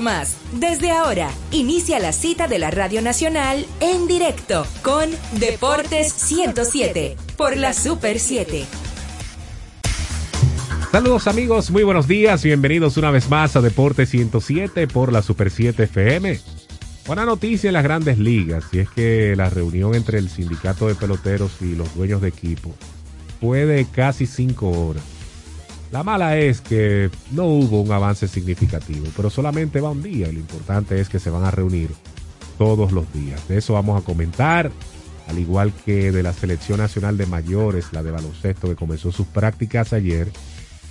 más. Desde ahora, inicia la cita de la Radio Nacional en directo con Deportes 107 por la Super 7. Saludos amigos, muy buenos días, bienvenidos una vez más a Deportes 107 por la Super 7 FM. Buena noticia en las grandes ligas, y es que la reunión entre el sindicato de peloteros y los dueños de equipo fue de casi cinco horas. La mala es que no hubo un avance significativo, pero solamente va un día lo importante es que se van a reunir todos los días. De eso vamos a comentar, al igual que de la Selección Nacional de Mayores, la de baloncesto que comenzó sus prácticas ayer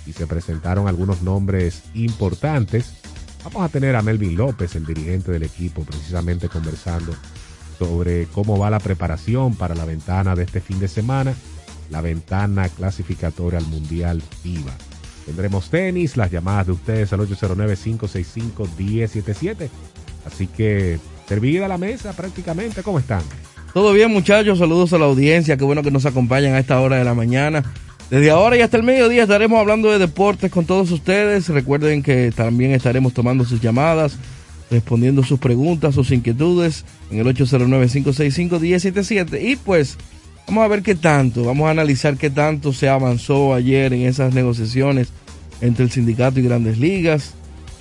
y se presentaron algunos nombres importantes. Vamos a tener a Melvin López, el dirigente del equipo, precisamente conversando sobre cómo va la preparación para la ventana de este fin de semana, la ventana clasificatoria al Mundial FIBA. Tendremos tenis, las llamadas de ustedes al 809-565-1077. Así que servida la mesa prácticamente. ¿Cómo están? Todo bien muchachos, saludos a la audiencia, qué bueno que nos acompañan a esta hora de la mañana. Desde ahora y hasta el mediodía estaremos hablando de deportes con todos ustedes. Recuerden que también estaremos tomando sus llamadas, respondiendo sus preguntas, sus inquietudes en el 809-565-1077. Y pues Vamos a ver qué tanto, vamos a analizar qué tanto se avanzó ayer en esas negociaciones entre el sindicato y grandes ligas,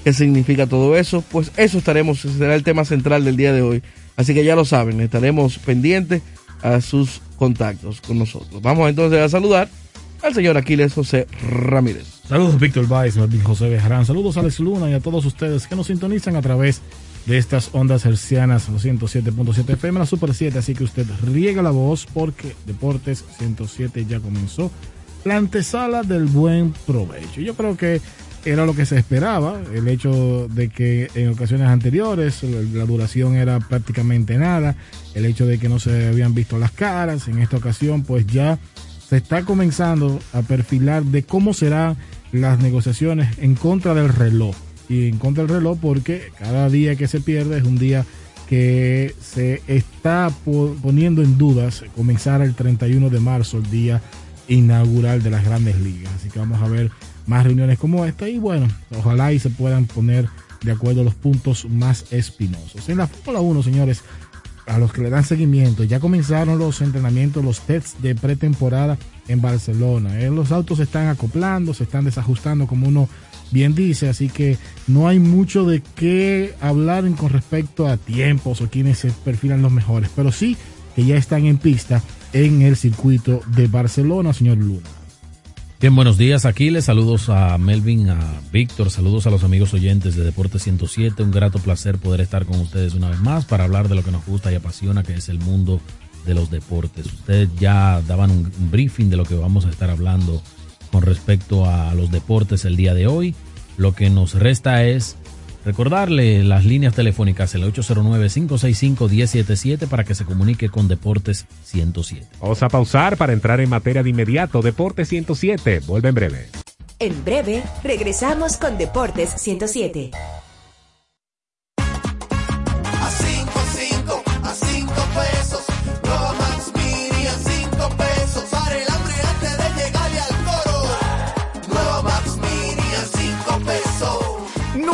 qué significa todo eso, pues eso estaremos, será el tema central del día de hoy. Así que ya lo saben, estaremos pendientes a sus contactos con nosotros. Vamos entonces a saludar al señor Aquiles José Ramírez. Saludos Víctor Baez, José Bejarán, saludos a Alex Luna y a todos ustedes que nos sintonizan a través de estas ondas hercianas 107.7 FM, la Super 7, así que usted riega la voz porque Deportes 107 ya comenzó. La antesala del buen provecho. Yo creo que era lo que se esperaba, el hecho de que en ocasiones anteriores la duración era prácticamente nada, el hecho de que no se habían visto las caras, en esta ocasión pues ya se está comenzando a perfilar de cómo serán las negociaciones en contra del reloj y en contra del reloj porque cada día que se pierde es un día que se está poniendo en dudas comenzar el 31 de marzo, el día inaugural de las grandes ligas. Así que vamos a ver más reuniones como esta y bueno, ojalá y se puedan poner de acuerdo los puntos más espinosos. En la Fórmula 1, señores, a los que le dan seguimiento, ya comenzaron los entrenamientos, los tests de pretemporada en Barcelona. Eh, los autos se están acoplando, se están desajustando como uno bien dice, así que no hay mucho de qué hablar con respecto a tiempos o quienes se perfilan los mejores, pero sí que ya están en pista en el circuito de Barcelona, señor Luna. Bien, buenos días, Aquiles. Saludos a Melvin, a Víctor, saludos a los amigos oyentes de Deporte 107. Un grato placer poder estar con ustedes una vez más para hablar de lo que nos gusta y apasiona, que es el mundo de los deportes. Ustedes ya daban un briefing de lo que vamos a estar hablando con respecto a los deportes el día de hoy. Lo que nos resta es recordarle las líneas telefónicas el 809-565-1077 para que se comunique con Deportes 107. Vamos a pausar para entrar en materia de inmediato. Deportes 107, vuelve en breve. En breve, regresamos con Deportes 107.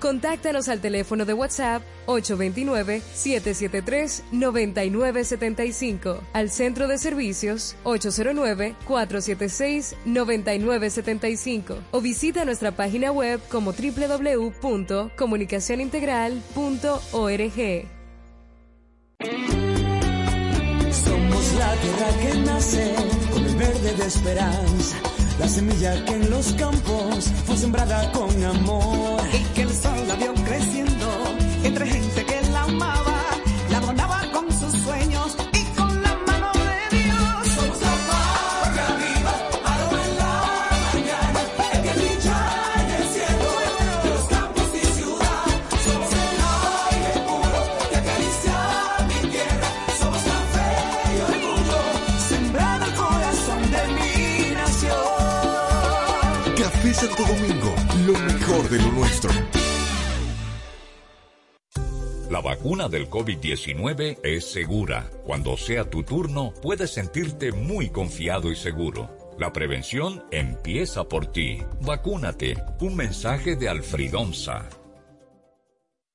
Contáctanos al teléfono de WhatsApp 829-773-9975, al centro de servicios 809-476-9975 o visita nuestra página web como www.comunicacionintegral.org. Somos la tierra que nace con el verde de esperanza la semilla que en los campos fue sembrada con amor. Y que el sol la vio creciendo entre gente que la amaba, La vacuna del COVID-19 es segura. Cuando sea tu turno, puedes sentirte muy confiado y seguro. La prevención empieza por ti. Vacúnate. Un mensaje de Alfridonza.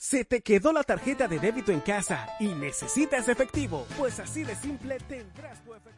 ¿Se te quedó la tarjeta de débito en casa y necesitas efectivo? Pues así de simple tendrás tu efectivo.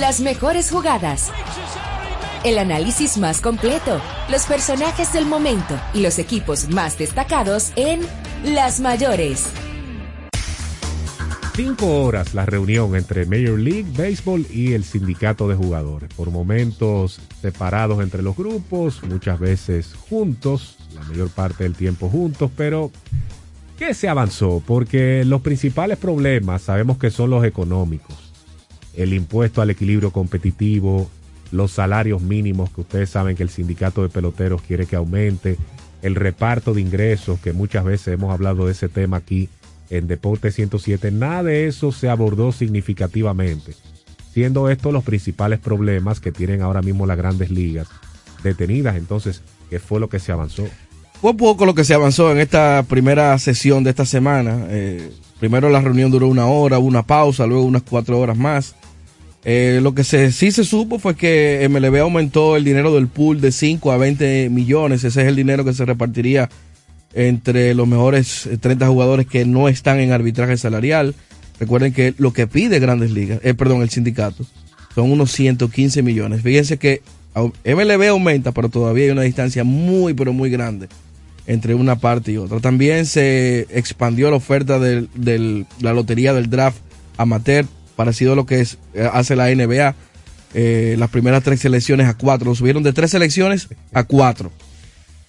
Las mejores jugadas. El análisis más completo. Los personajes del momento y los equipos más destacados en Las Mayores. Cinco horas la reunión entre Major League Baseball y el sindicato de jugadores. Por momentos separados entre los grupos, muchas veces juntos, la mayor parte del tiempo juntos, pero ¿qué se avanzó? Porque los principales problemas sabemos que son los económicos. El impuesto al equilibrio competitivo, los salarios mínimos que ustedes saben que el sindicato de peloteros quiere que aumente, el reparto de ingresos, que muchas veces hemos hablado de ese tema aquí en Deporte 107, nada de eso se abordó significativamente, siendo estos los principales problemas que tienen ahora mismo las grandes ligas detenidas. Entonces, ¿qué fue lo que se avanzó? Fue poco lo que se avanzó en esta primera sesión de esta semana. Eh, primero la reunión duró una hora, una pausa, luego unas cuatro horas más. Eh, lo que se, sí se supo fue que MLB aumentó el dinero del pool de 5 a 20 millones. Ese es el dinero que se repartiría entre los mejores 30 jugadores que no están en arbitraje salarial. Recuerden que lo que pide Grandes Ligas, eh, perdón, el sindicato, son unos 115 millones. Fíjense que MLB aumenta, pero todavía hay una distancia muy, pero muy grande entre una parte y otra. También se expandió la oferta de la lotería del draft amateur, parecido a lo que es, eh, hace la NBA. Eh, las primeras tres selecciones a cuatro, lo subieron de tres selecciones a cuatro.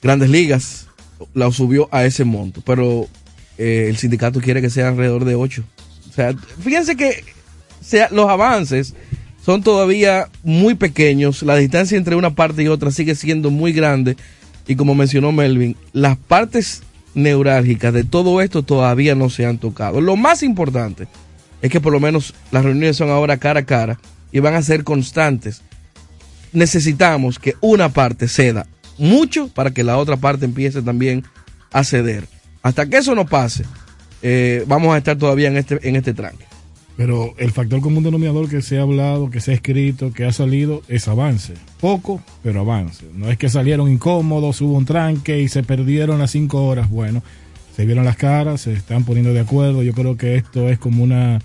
Grandes ligas la subió a ese monto, pero eh, el sindicato quiere que sea alrededor de ocho. O sea, fíjense que sea, los avances son todavía muy pequeños, la distancia entre una parte y otra sigue siendo muy grande y como mencionó Melvin, las partes neurálgicas de todo esto todavía no se han tocado. Lo más importante es que por lo menos las reuniones son ahora cara a cara y van a ser constantes. Necesitamos que una parte ceda mucho para que la otra parte empiece también a ceder. Hasta que eso no pase, eh, vamos a estar todavía en este, en este tranque. Pero el factor común denominador que se ha hablado, que se ha escrito, que ha salido, es avance. Poco, pero avance. No es que salieron incómodos, hubo un tranque y se perdieron las cinco horas. Bueno, se vieron las caras, se están poniendo de acuerdo. Yo creo que esto es como una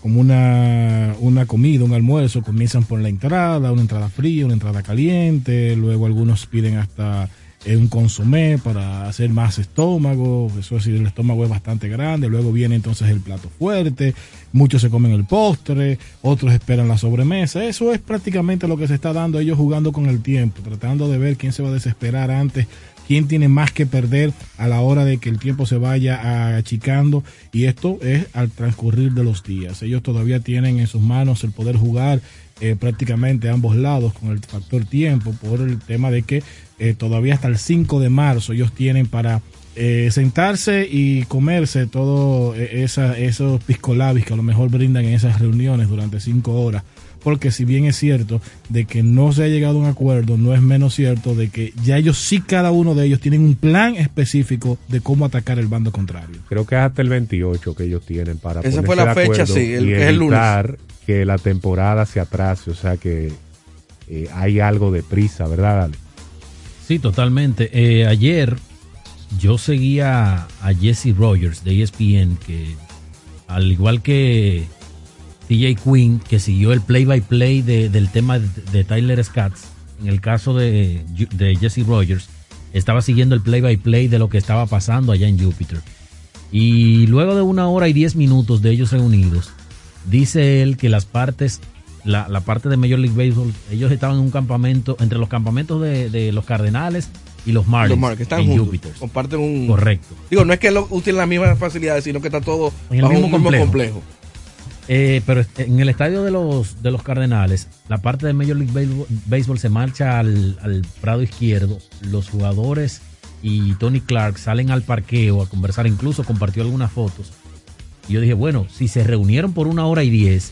como una, una comida, un almuerzo. Comienzan por la entrada, una entrada fría, una entrada caliente. Luego algunos piden hasta un consomé para hacer más estómago, eso es decir, el estómago es bastante grande, luego viene entonces el plato fuerte, muchos se comen el postre, otros esperan la sobremesa, eso es prácticamente lo que se está dando ellos jugando con el tiempo, tratando de ver quién se va a desesperar antes, quién tiene más que perder a la hora de que el tiempo se vaya achicando y esto es al transcurrir de los días, ellos todavía tienen en sus manos el poder jugar eh, prácticamente a ambos lados con el factor tiempo por el tema de que eh, todavía hasta el 5 de marzo ellos tienen para eh, sentarse y comerse todo eh, esos piscolabis que a lo mejor brindan en esas reuniones durante cinco horas. Porque si bien es cierto de que no se ha llegado a un acuerdo, no es menos cierto de que ya ellos sí, cada uno de ellos tienen un plan específico de cómo atacar el bando contrario. Creo que es hasta el 28 que ellos tienen para Esa fue la fecha, sí, el, es el lunes. que la temporada se atrase, o sea que hay algo de prisa, ¿verdad, Ale? Sí, totalmente. Eh, ayer yo seguía a Jesse Rogers de ESPN, que al igual que TJ Quinn, que siguió el play-by-play del tema de, Tyler Scatz, en el caso de, de Jesse Rogers, estaba siguiendo el play-by-play de lo que estaba pasando allá en Júpiter. Y luego de una hora y diez minutos de ellos reunidos, dice él que las partes, la, parte de Major League Baseball, ellos estaban en un campamento, entre los campamentos de, los Cardenales y los Marlins, los están en Júpiter. Comparten un... Correcto. Digo, no es que lo, utilicen las mismas facilidades, sino que está todo en el mismo, complejo. Eh, pero en el estadio de los, de los Cardenales, la parte de Major League Baseball, se marcha al, al prado izquierdo. Los jugadores y Tony Clark salen al parqueo a conversar, incluso compartió algunas fotos. Y yo dije, bueno, si se reunieron por una hora y diez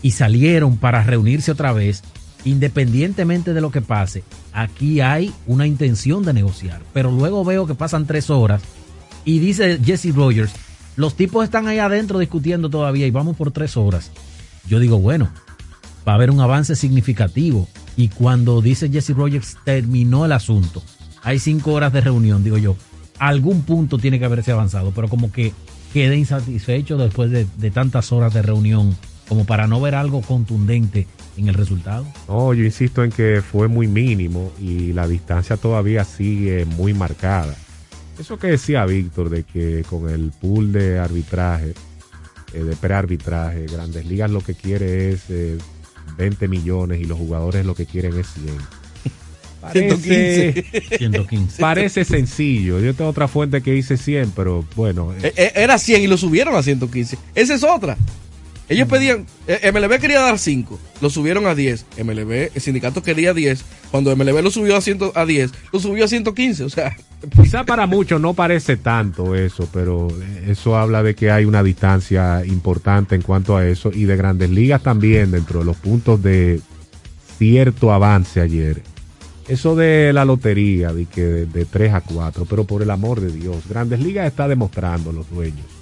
y salieron para reunirse otra vez, independientemente de lo que pase, aquí hay una intención de negociar. Pero luego veo que pasan tres horas y dice Jesse Rogers, los tipos están ahí adentro discutiendo todavía y vamos por tres horas. Yo digo, bueno, va a haber un avance significativo. Y cuando dice Jesse Rogers, terminó el asunto hay cinco horas de reunión, digo yo, algún punto tiene que haberse avanzado, pero como que quede insatisfecho después de, tantas horas de reunión, como para no ver algo contundente en el resultado. No, yo insisto en que fue muy mínimo y la distancia todavía sigue muy marcada. Eso que decía Víctor de que con el pool de arbitraje, eh, de prearbitraje, Grandes Ligas lo que quiere es 20 eh, millones y los jugadores lo que quieren es 100 Parece, 115. Parece sencillo. Yo tengo otra fuente que dice 100, pero bueno. Eh, eh, era 100 y lo subieron a 115. Esa es otra. Ellos pedían, eh, MLB quería dar 5, lo subieron a 10. MLB, el sindicato quería 10. Cuando MLB lo subió a, 100, a 10, lo subió a 115. O sea, quizá para muchos no parece tanto eso, pero eso habla de que hay una distancia importante en cuanto a eso y de grandes ligas también dentro de los puntos de cierto avance ayer eso de la lotería, de que de, 3 a 4, pero por el amor de Dios, Grandes Ligas está demostrando los dueños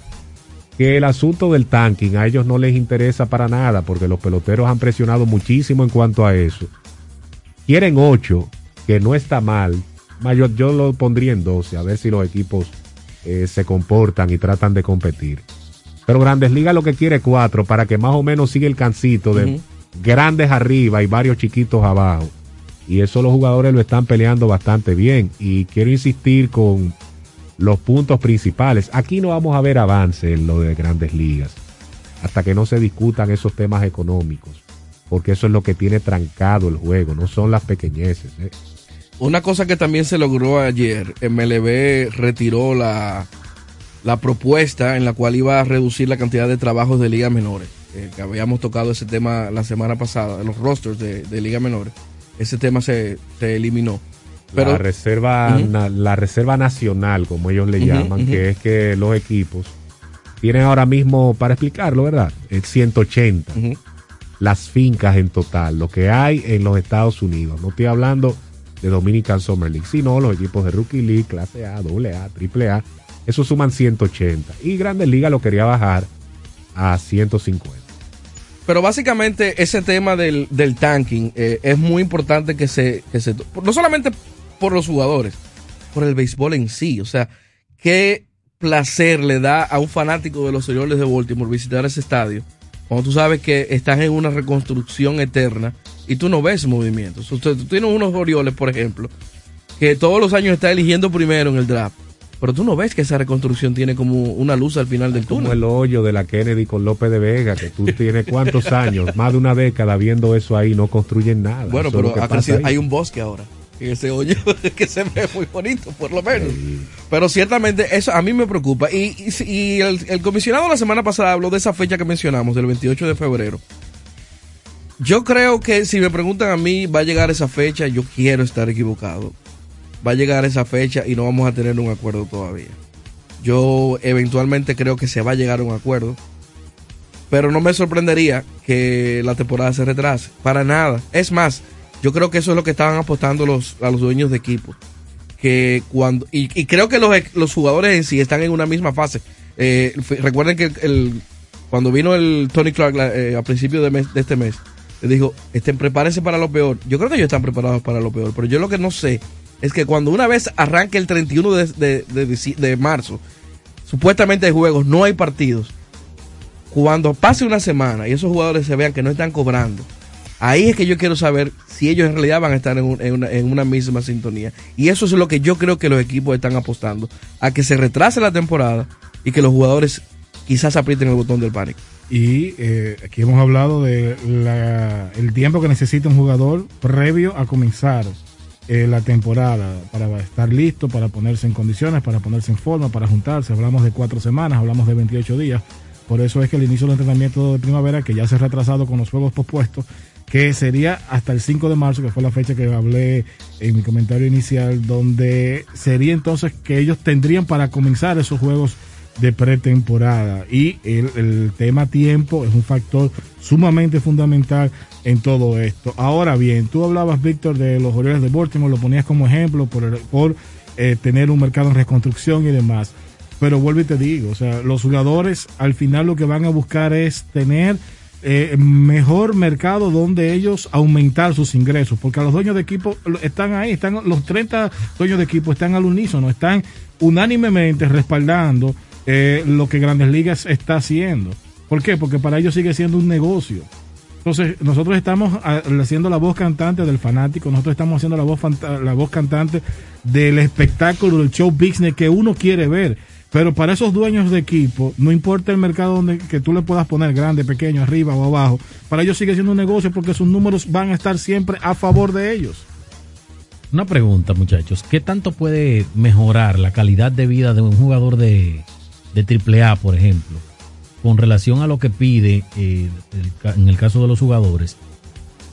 que el asunto del tanking a ellos no les interesa para nada porque los peloteros han presionado muchísimo en cuanto a eso. Quieren 8, que no está mal. Mayor, yo lo pondría en 12, a ver si los equipos eh, se comportan y tratan de competir. Pero Grandes Ligas lo que quiere 4 para que más o menos siga el cancito de grandes arriba y varios chiquitos abajo y eso los jugadores lo están peleando bastante bien. Y quiero insistir con los puntos principales. Aquí no vamos a ver avance en lo de grandes ligas hasta que no se discutan esos temas económicos, porque eso es lo que tiene trancado el juego, no son las pequeñeces. ¿eh? Una cosa que también se logró ayer, MLB retiró la, la propuesta en la cual iba a reducir la cantidad de trabajos de ligas menores. Eh, que habíamos tocado ese tema la semana pasada, los rosters de, de ligas menores ese tema se, eliminó. Pero, la reserva, la reserva nacional, como ellos le llaman, que es que los equipos tienen ahora mismo, para explicarlo, ¿verdad? Es 180 las fincas en total, lo que hay en los Estados Unidos. No estoy hablando de Dominican Summer League, sino los equipos de Rookie League, clase A, AA, AAA, eso suman 180. Y Grandes Ligas lo quería bajar a 150. Pero básicamente ese tema del, tanking eh, es muy importante que se, que se... No solamente por los jugadores, por el béisbol en sí. O sea, qué placer le da a un fanático de los Orioles de Baltimore visitar ese estadio cuando tú sabes que estás en una reconstrucción eterna y tú no ves movimientos. tú tienes unos Orioles, por ejemplo, que todos los años está eligiendo primero en el draft pero tú no ves que esa reconstrucción tiene como una luz al final del túnel. Como el hoyo de la Kennedy con López de Vega, que tú tienes cuántos años, más de una década viendo eso ahí, no construyen nada. Bueno, pero hay un bosque ahora. En ese hoyo que se ve muy bonito, por lo menos. Pero ciertamente eso a mí me preocupa. Y, y, el, el, comisionado la semana pasada habló de esa fecha que mencionamos, del 28 de febrero. Yo creo que si me preguntan a mí, va a llegar esa fecha, yo quiero estar equivocado va a llegar esa fecha y no vamos a tener un acuerdo todavía. Yo eventualmente creo que se va a llegar a un acuerdo. Pero no me sorprendería que la temporada se retrase. Para nada. Es más, yo creo que eso es lo que estaban apostando los, a los dueños de equipo. Que cuando, y, creo que los, los, jugadores en sí están en una misma fase. Eh, recuerden que el, cuando vino el Tony Clark eh, a principios de, de este mes, le dijo, estén, prepárense para lo peor. Yo creo que ellos están preparados para lo peor, pero yo lo que no sé es que cuando una vez arranque el 31 de, de, de, de marzo, supuestamente hay juegos, no hay partidos. Cuando pase una semana y esos jugadores se vean que no están cobrando, ahí es que yo quiero saber si ellos en realidad van a estar en, un- en una, misma sintonía. Y eso es lo que yo creo que los equipos están apostando, a que se retrase la temporada y que los jugadores quizás aprieten el botón del pánico. Y eh, aquí hemos hablado de el tiempo que necesita un jugador previo a comenzar eh, la temporada para estar listo, para ponerse en condiciones, para ponerse en forma, para juntarse. Hablamos de cuatro semanas, hablamos de 28 días. Por eso es que el inicio del entrenamiento de primavera, que ya se ha retrasado con los juegos pospuestos, que sería hasta el 5 de marzo, que fue la fecha que hablé en mi comentario inicial, donde sería entonces que ellos tendrían para comenzar esos juegos de pretemporada. Y el, tema tiempo es un factor sumamente fundamental en todo esto. Ahora bien, tú hablabas, Víctor, de los Orioles de Baltimore, lo ponías como ejemplo por, por eh, tener un mercado en reconstrucción y demás. Pero vuelvo y te digo, o sea, los jugadores al final lo que van a buscar es tener eh, mejor mercado donde ellos aumentar sus ingresos, porque los dueños de equipo están ahí, están los 30 dueños de equipo están al unísono, están unánimemente respaldando eh, lo que Grandes Ligas está haciendo. ¿Por qué? Porque para ellos sigue siendo un negocio. Entonces, nosotros estamos haciendo la voz cantante del fanático, nosotros estamos haciendo la voz, la voz cantante del espectáculo, del show business que uno quiere ver. Pero para esos dueños de equipo, no importa el mercado donde que tú le puedas poner grande, pequeño, arriba o abajo, para ellos sigue siendo un negocio porque sus números van a estar siempre a favor de ellos. Una pregunta, muchachos. ¿Qué tanto puede mejorar la calidad de vida de un jugador de, de AAA, por ejemplo, con relación a lo que pide eh, en el caso de los jugadores?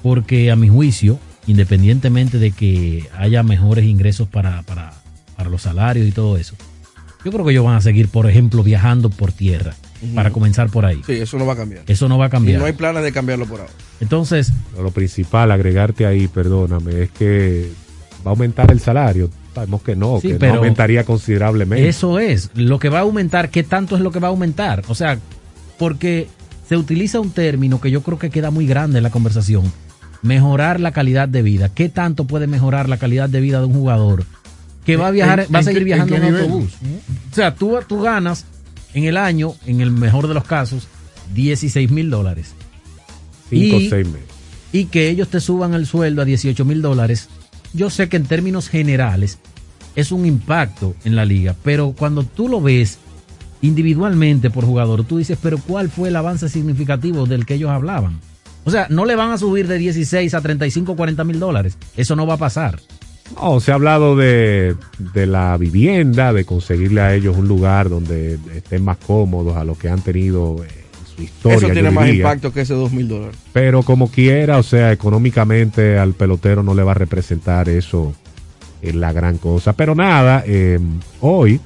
Porque a mi juicio, independientemente de que haya mejores ingresos para, para, para los salarios y todo eso, yo creo que ellos van a seguir, por ejemplo, viajando por tierra, para comenzar por ahí. Sí, eso no va a cambiar. Eso no va a Y cambiar. no hay planes de cambiarlo por ahora. Entonces, Lo principal, agregarte ahí, perdóname, es que va a aumentar el salario. Sabemos que no, Sí, que no aumentaría considerablemente. Eso es, lo que va a aumentar, ¿qué tanto es lo que va a aumentar? O sea, porque se utiliza un término que yo creo que queda muy grande en la conversación, mejorar la calidad de vida. ¿Qué tanto puede mejorar la calidad de vida de un jugador que va a viajar, ¿En- va a seguir viajando en autobús? O sea, tú, tú ganas en el año, en el mejor de los casos, 16 mil dólares. Cinco o Y- seis meses. y que ellos te suban el sueldo a 18 mil dólares, yo sé que en términos generales es un impacto en la liga, pero cuando tú lo ves individualmente por jugador, tú dices, pero ¿cuál fue el avance significativo del que ellos hablaban? O sea, no le van a subir de 16 a 35, 40 mil dólares. Eso no va a pasar. No, se ha hablado de, de la vivienda, de conseguirle a ellos un lugar donde estén más cómodos a lo que han tenido en su historia. Eso tiene más diría. impacto que ese dos mil dólares. Pero como quiera, o sea, económicamente al pelotero no le va a representar eso eh, la gran cosa. Pero nada, eh, hoy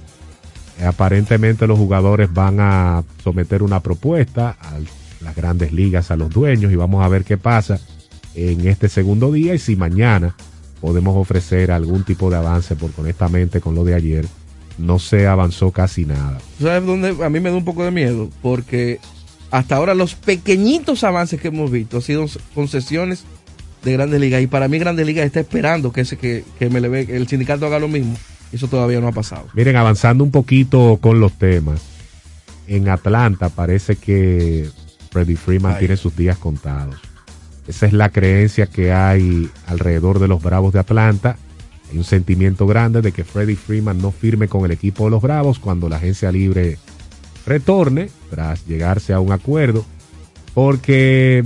eh, aparentemente los jugadores van a someter una propuesta a las grandes ligas, a los dueños, y vamos a ver qué pasa en este segundo día y si mañana podemos ofrecer algún tipo de avance, porque honestamente con lo de ayer no se avanzó casi nada. ¿Sabes dónde? A mí me da un poco de miedo, porque hasta ahora los pequeñitos avances que hemos visto han sido concesiones de Grandes Ligas. Y para mí Grandes Ligas está esperando que, ese, que, que MLB, el sindicato haga lo mismo. Eso todavía no ha pasado. Miren, avanzando un poquito con los temas, en Atlanta parece que Freddie Freeman Ay. tiene sus días contados. Esa es la creencia que hay alrededor de los Bravos de Atlanta. Hay un sentimiento grande de que Freddie Freeman no firme con el equipo de los Bravos cuando la agencia libre retorne tras llegarse a un acuerdo, porque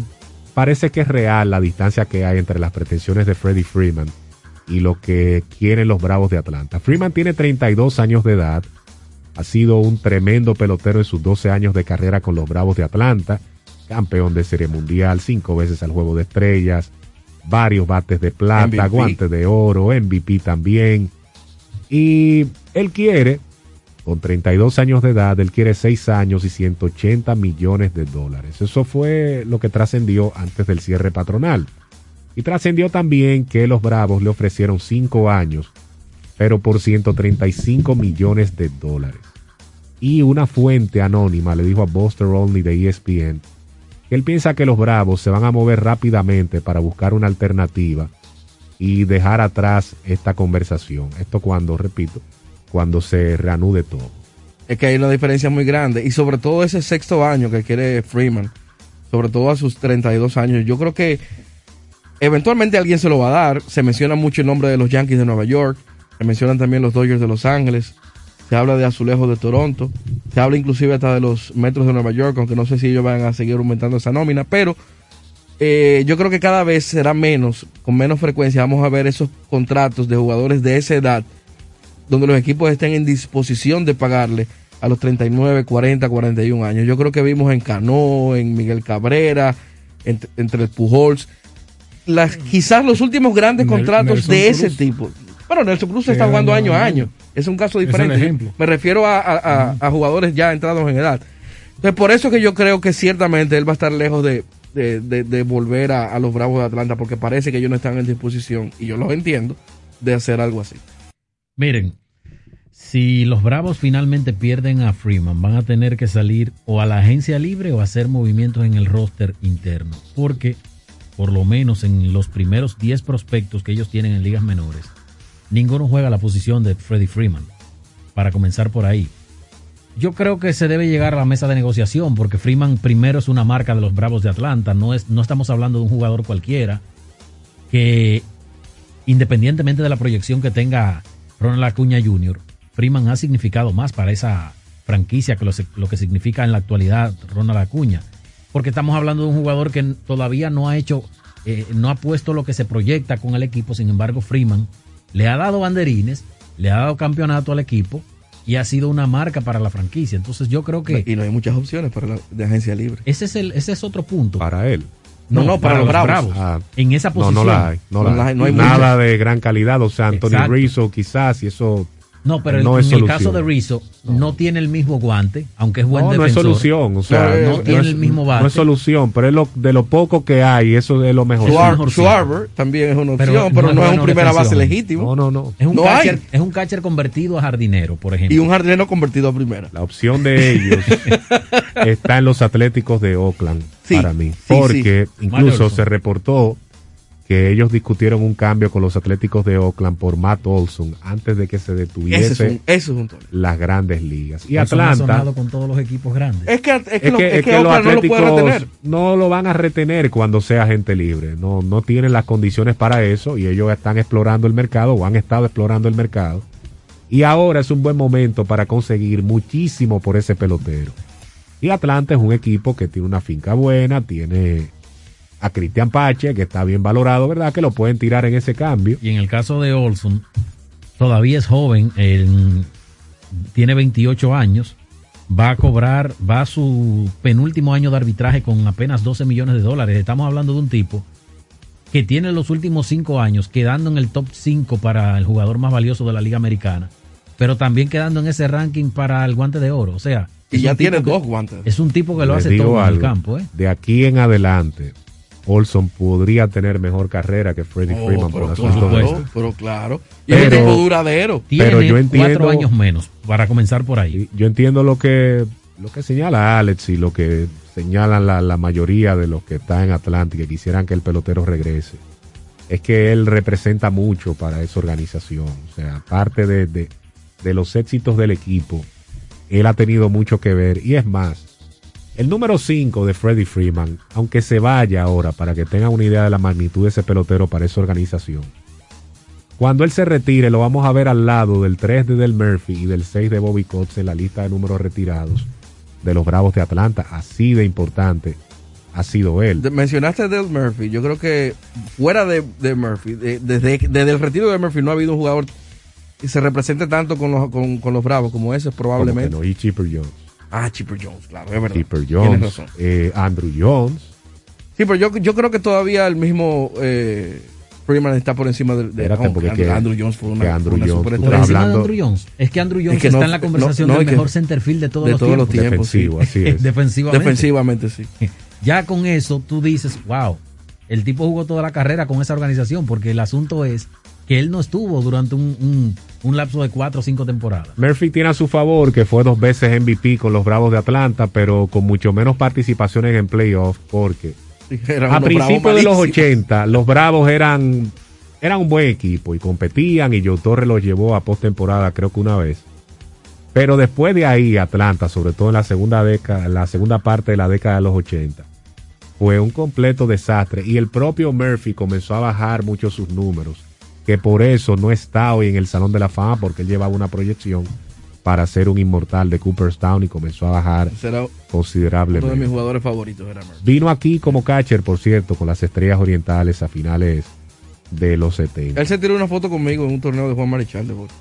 parece que es real la distancia que hay entre las pretensiones de Freddie Freeman y lo que quieren los Bravos de Atlanta. Freeman tiene 32 años de edad, ha sido un tremendo pelotero en sus 12 años de carrera con los Bravos de Atlanta, campeón de Serie Mundial, cinco veces al Juego de Estrellas, varios bates de plata, MVP. guantes de oro, MVP también. Y él quiere, con 32 años de edad, él quiere 6 años y 180 millones de dólares. Eso fue lo que trascendió antes del cierre patronal. Y trascendió también que los Bravos le ofrecieron 5 años, pero por 135 millones de dólares. Y una fuente anónima le dijo a Buster Only de ESPN él piensa que los Bravos se van a mover rápidamente para buscar una alternativa y dejar atrás esta conversación. Esto cuando, repito, cuando se reanude todo. Es que hay una diferencia muy grande. Y sobre todo ese sexto año que quiere Freeman, sobre todo a sus 32 años, yo creo que eventualmente alguien se lo va a dar. Se menciona mucho el nombre de los Yankees de Nueva York, se mencionan también los Dodgers de Los Ángeles, se habla de Azulejos de Toronto, se habla inclusive hasta de los Metros de Nueva York, aunque no sé si ellos van a seguir aumentando esa nómina, pero eh, yo creo que cada vez será menos, con menos frecuencia, vamos a ver esos contratos de jugadores de esa edad, donde los equipos estén en disposición de pagarle a los 39, 40, 41 años. Yo creo que vimos en Cano, en Miguel Cabrera, entre, entre el Pujols, las, quizás los últimos grandes contratos Nelson de ese Cruz. tipo. Pero Nelson Cruz está Sí, jugando año año a año. Es un caso Es el diferente. ejemplo. Me refiero a, a- a- a jugadores ya entrados en edad. Entonces, por eso que yo creo que ciertamente él va a estar lejos de, de, de- de volver a, a los Bravos de Atlanta, porque parece que ellos no están en disposición, y yo los entiendo, de hacer algo así. Miren, si los Bravos finalmente pierden a Freeman, van a tener que salir o a la agencia libre o hacer movimientos en el roster interno. Porque, por lo menos en los primeros 10 prospectos que ellos tienen en ligas menores, ninguno juega la posición de Freddie Freeman. Para comenzar por ahí. Yo creo que se debe llegar a la mesa de negociación porque Freeman primero es una marca de los Bravos de Atlanta. No, es, no estamos hablando de un jugador cualquiera que independientemente de la proyección que tenga Ronald Acuña Jr., Freeman ha significado más para esa franquicia que lo, que significa en la actualidad Ronald Acuña. Porque estamos hablando de un jugador que todavía no ha hecho, eh, no ha puesto lo que se proyecta con el equipo. Sin embargo, Freeman le ha dado banderines, le ha dado campeonato al equipo y ha sido una marca para la franquicia. Entonces yo creo que Y no hay muchas opciones para la de agencia libre. ese es, el, ese es otro punto. Para él. No, no, para los Bravos. Ah, en esa no, posición. no la hay. No, la No hay. no Nada de gran calidad. O sea, Anthony Exacto. Rizzo quizás, y eso No, pero no en el caso de Rizzo no. tiene el mismo guante, aunque es buen no, no es defensor. solución, o sea, no, no, tiene es, el mismo bate. no es solución, pero es lo, de lo poco que hay, eso es lo mejor. Schwar- Schwarber también es una opción, pero, no no, es es un primera base legítimo. No, no, no. Es un, No catcher, es un catcher convertido a jardinero, por ejemplo. Y un jardinero convertido a primera. La opción de ellos está en los Atléticos de Oakland Sí, para mí, sí, porque sí. incluso se reportó que ellos discutieron un cambio con los Atléticos de Oakland por Matt Olson antes de que se Ese detuviese es un, eso es un las grandes ligas. Y Atlanta sonado con todos los equipos grandes. Es que, es que, es lo- que, es es que que los Oakland no lo Atléticos retener. no lo van a retener cuando sea gente libre. No, no tienen las condiciones para eso y ellos están explorando el mercado o han estado explorando el mercado. Y ahora es un buen momento para conseguir muchísimo por ese pelotero. Y Atlanta es un equipo que tiene una finca buena, tiene a Cristian Pache, que está bien valorado, ¿verdad? Que lo pueden tirar en ese cambio. Y en el caso de Olson, todavía es joven, en- tiene 28 años, va a cobrar, va a su penúltimo año de arbitraje con apenas 12 millones de dólares. Estamos hablando de un tipo que tiene los últimos 5 años quedando en el top 5 para el jugador más valioso de la Liga Americana, pero también quedando en ese ranking para el guante de oro. O sea, Y es ya un tipo tiene que- dos guantes. Es un tipo que lo Les hace todo en el campo. ¿eh? De aquí en adelante, Olson podría tener mejor carrera que Freddie Oh, Freeman pero por claro, pero claro. Y es un Pero- tipo duradero. Tiene Pero yo entiendo- cuatro años menos, para comenzar por ahí. Yo entiendo lo que lo que señala Alex y lo que señalan la, la mayoría de los que están en Atlanta y que quisieran que el pelotero regrese. Es que él representa mucho para esa organización. O sea, aparte de, de, de los éxitos del equipo, él ha tenido mucho que ver. Y es más, el número 5 de Freddie Freeman, aunque se vaya ahora para que tengan una idea de la magnitud de ese pelotero para esa organización, cuando él se retire, lo vamos a ver al lado del 3 de Del Murphy y del 6 de Bobby Cox en la lista de números retirados de los Bravos de Atlanta. Así de importante ha sido él. Mencionaste a Del Murphy. Yo creo que fuera de, de Murphy, de- desde, desde el retiro de Murphy no ha habido un jugador que se represente tanto con los, con, con los Bravos como ese Como que probablemente. no, y Chipper Jones. Ah, Chipper Jones, claro, es verdad. Chipper Tienes Jones, razón. eh, Andrew Jones. Sí, pero yo, yo creo que todavía el mismo eh, Freeman está por encima de, de Espérate, oh, porque Andrew, que- Andrew Jones fue una, que Andrew una Jones, Por encima de hablando- Andrew Jones. Es que Andrew Jones Es que está no- en la conversación no, del mejor centerfield de todos de los todos los tiempos. sí. Defensivo, así es. Defensivamente. Defensivamente, sí. Ya con eso tú dices, wow, el tipo jugó toda la carrera con esa organización, porque el asunto es que él no estuvo durante un, un- un lapso de cuatro o cinco temporadas. Murphy tiene a su favor que fue dos veces MVP con los Bravos de Atlanta, pero con mucho menos participaciones en playoffs porque Eran a principios de los malísimos. 80 los Bravos eran eran un buen equipo y competían y Joe Torre los llevó a postemporada creo que una vez. Pero después de ahí, Atlanta, sobre todo en la segunda década, la segunda parte de la década de los 80, fue un completo desastre y el propio Murphy comenzó a bajar mucho sus números, que por eso no está hoy en el Salón de la Fama porque él llevaba una proyección para ser un inmortal de Cooperstown y comenzó a bajar Será considerablemente. uno de mis jugadores favoritos, era Murphy. Vino aquí como catcher, por cierto, con las estrellas orientales a finales de los 70. Él se tiró una foto conmigo en un torneo de Juan Marichal de bote.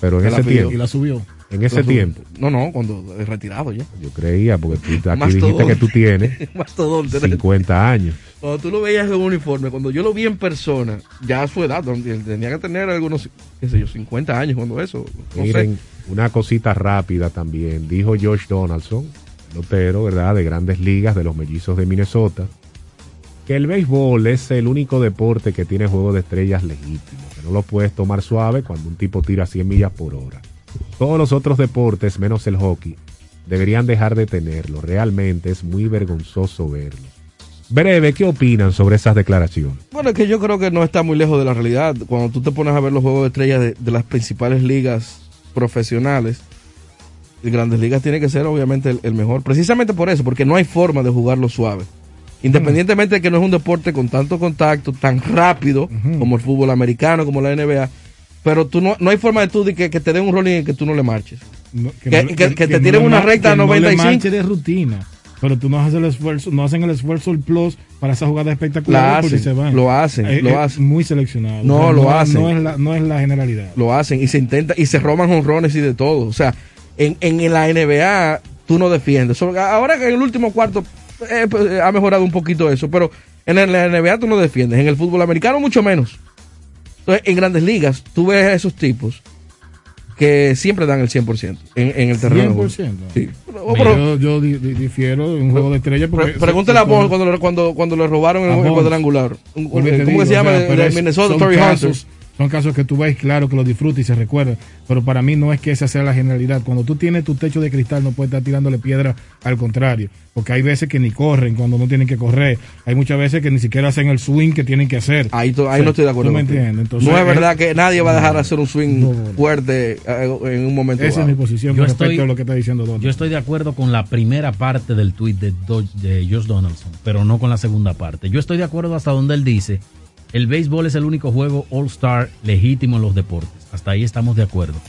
Pero en ese tiempo. Y la subió. En ese subió. tiempo. No, no, cuando es retirado ya. Yo creía, porque tú aquí dijiste que tú tienes Mastodonte. 50 años. Cuando tú lo veías en un uniforme, cuando yo lo vi en persona, ya a su edad, donde tenía que tener algunos, qué sé yo, 50 años cuando eso. Miren, una cosita rápida también. Dijo Josh Donaldson, pelotero, ¿verdad? De grandes ligas, de los mellizos de Minnesota, que el béisbol es el único deporte que tiene juego de estrellas legítimo, que no lo puedes tomar suave cuando un tipo tira 100 millas por hora. Todos los otros deportes, menos el hockey, deberían dejar de tenerlo. Realmente es muy vergonzoso verlo. Breve, ¿qué opinan sobre esas declaraciones? Bueno, es que yo creo que no está muy lejos de la realidad. Cuando tú te pones a ver los juegos de estrellas de, de las principales ligas profesionales, de grandes ligas tiene que ser obviamente el, el mejor. Precisamente por eso, porque no hay forma de jugarlo suave. Independientemente de que no es un deporte con tanto contacto, tan rápido como el fútbol americano, como la NBA, pero tú no, no hay forma de tú de que, que te den un rolling en que tú no le marches. No, Que- no- que- que te tiren una recta que no le 95. marche de rutina. Pero tú no haces el esfuerzo, no hacen el esfuerzo el plus para esa jugada espectacular porque hacen, se van. lo hacen, Es- lo hacen. Muy seleccionado. No, O sea, lo no, hacen. No es, la, no es la generalidad. lo hacen y se intenta y se roban honrones y de todo. O sea, en, en la NBA tú no defiendes. Ahora que en el último cuarto eh, pues, eh, ha mejorado un poquito eso, pero en la NBA tú no defiendes. En el fútbol americano mucho menos. Entonces, en grandes ligas tú ves a esos tipos que siempre dan el 100% en, en el terreno. de juego. 100%. Sí. Pero- pero- yo yo di- di- difiero en un juego de estrellas porque Pre- pregúntale a Bonds cuando, le- cuando, cuando le robaron el, A el cuadrangular. ¿Cómo digo, que se llama? o sea, De- de es- Minnesota, son Torrey Hunter. casos, son casos que tú ves claro que lo disfrutas y se recuerda, pero para mí no es que esa sea la generalidad. Cuando tú tienes tu techo de cristal no puedes estar tirándole piedra al contrario, porque hay veces que ni corren cuando no tienen que correr, hay muchas veces que ni siquiera hacen el swing que tienen que hacer. Ahí, ahí O sea, no estoy de acuerdo. ¿tú me contigo. entiendes? Entonces, no es eh, verdad que nadie va a dejar de hacer un swing No, no. fuerte eh, en un momento Esa es mi posición Yo con respecto estoy- a lo que está diciendo Don. Yo estoy de acuerdo con la primera parte del tweet de, Do- de Josh Donaldson, pero no con la segunda parte. Yo estoy de acuerdo hasta donde él dice, el béisbol es el único juego All-Star legítimo en los deportes. Hasta ahí estamos de acuerdo.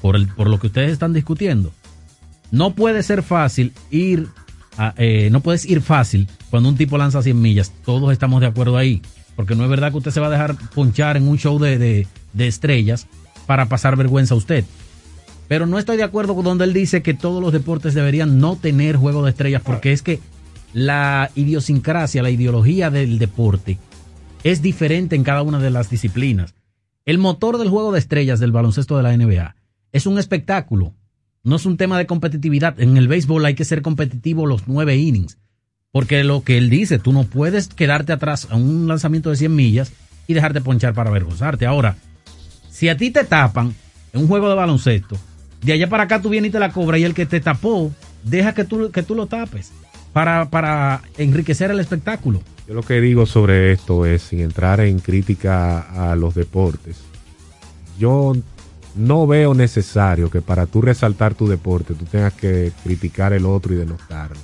Por, el, por lo que ustedes están discutiendo. No puede ser fácil ir, a- eh, no puedes ir fácil cuando un tipo lanza 100 millas. Todos estamos de acuerdo ahí. Porque no es verdad que usted se va a dejar ponchar en un show de, de- de estrellas para pasar vergüenza a usted. Pero no estoy de acuerdo con donde él dice que todos los deportes deberían no tener juego de estrellas, porque es que la idiosincrasia, la ideología del deporte es diferente en cada una de las disciplinas. El motor del juego de estrellas del baloncesto de la NBA es un espectáculo, no es un tema de competitividad. En el béisbol hay que ser competitivo los nueve innings, porque lo que él dice, tú no puedes quedarte atrás a un lanzamiento de 100 millas y dejarte ponchar para avergonzarte. Ahora, si a ti te tapan en un juego de baloncesto, de allá para acá tú vienes y te la cobras y el que te tapó, deja que tú, que tú lo tapes para, para enriquecer el espectáculo. Yo lo que digo sobre esto es, sin entrar en crítica a los deportes, yo no veo necesario que para tú resaltar tu deporte tú tengas que criticar el otro y denostarlo.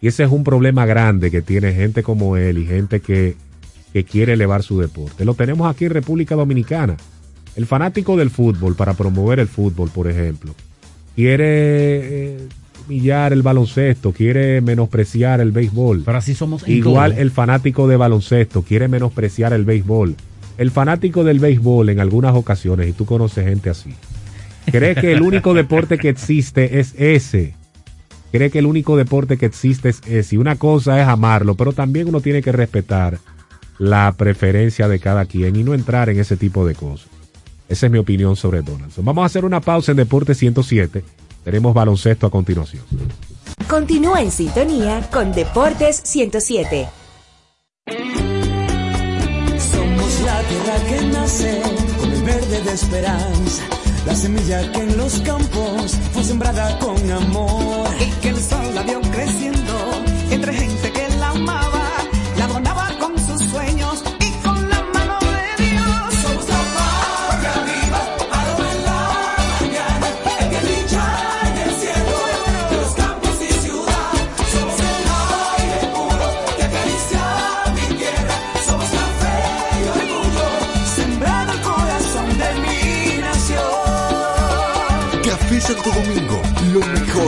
Y ese es un problema grande que tiene gente como él y gente que, que quiere elevar su deporte. Lo tenemos aquí en República Dominicana. El fanático del fútbol, para promover el fútbol, por ejemplo, quiere eh, humillar el baloncesto, quiere menospreciar el béisbol. Pero así somos Igual el fanático de baloncesto quiere menospreciar el béisbol. El fanático del béisbol en algunas ocasiones, y tú conoces gente así, cree que el único deporte que existe es ese. Cree que el único deporte que existe es ese. Y una cosa es amarlo, pero también uno tiene que respetar la preferencia de cada quien y no entrar en ese tipo de cosas. Esa es mi opinión sobre Donaldson. Vamos a hacer una pausa en Deporte 107. Tenemos baloncesto a continuación. Continúa en sintonía con Deportes 107. Somos la tierra que nace con el verde de esperanza, la semilla que en los campos fue sembrada con amor y que el sol la vio creciendo entre gente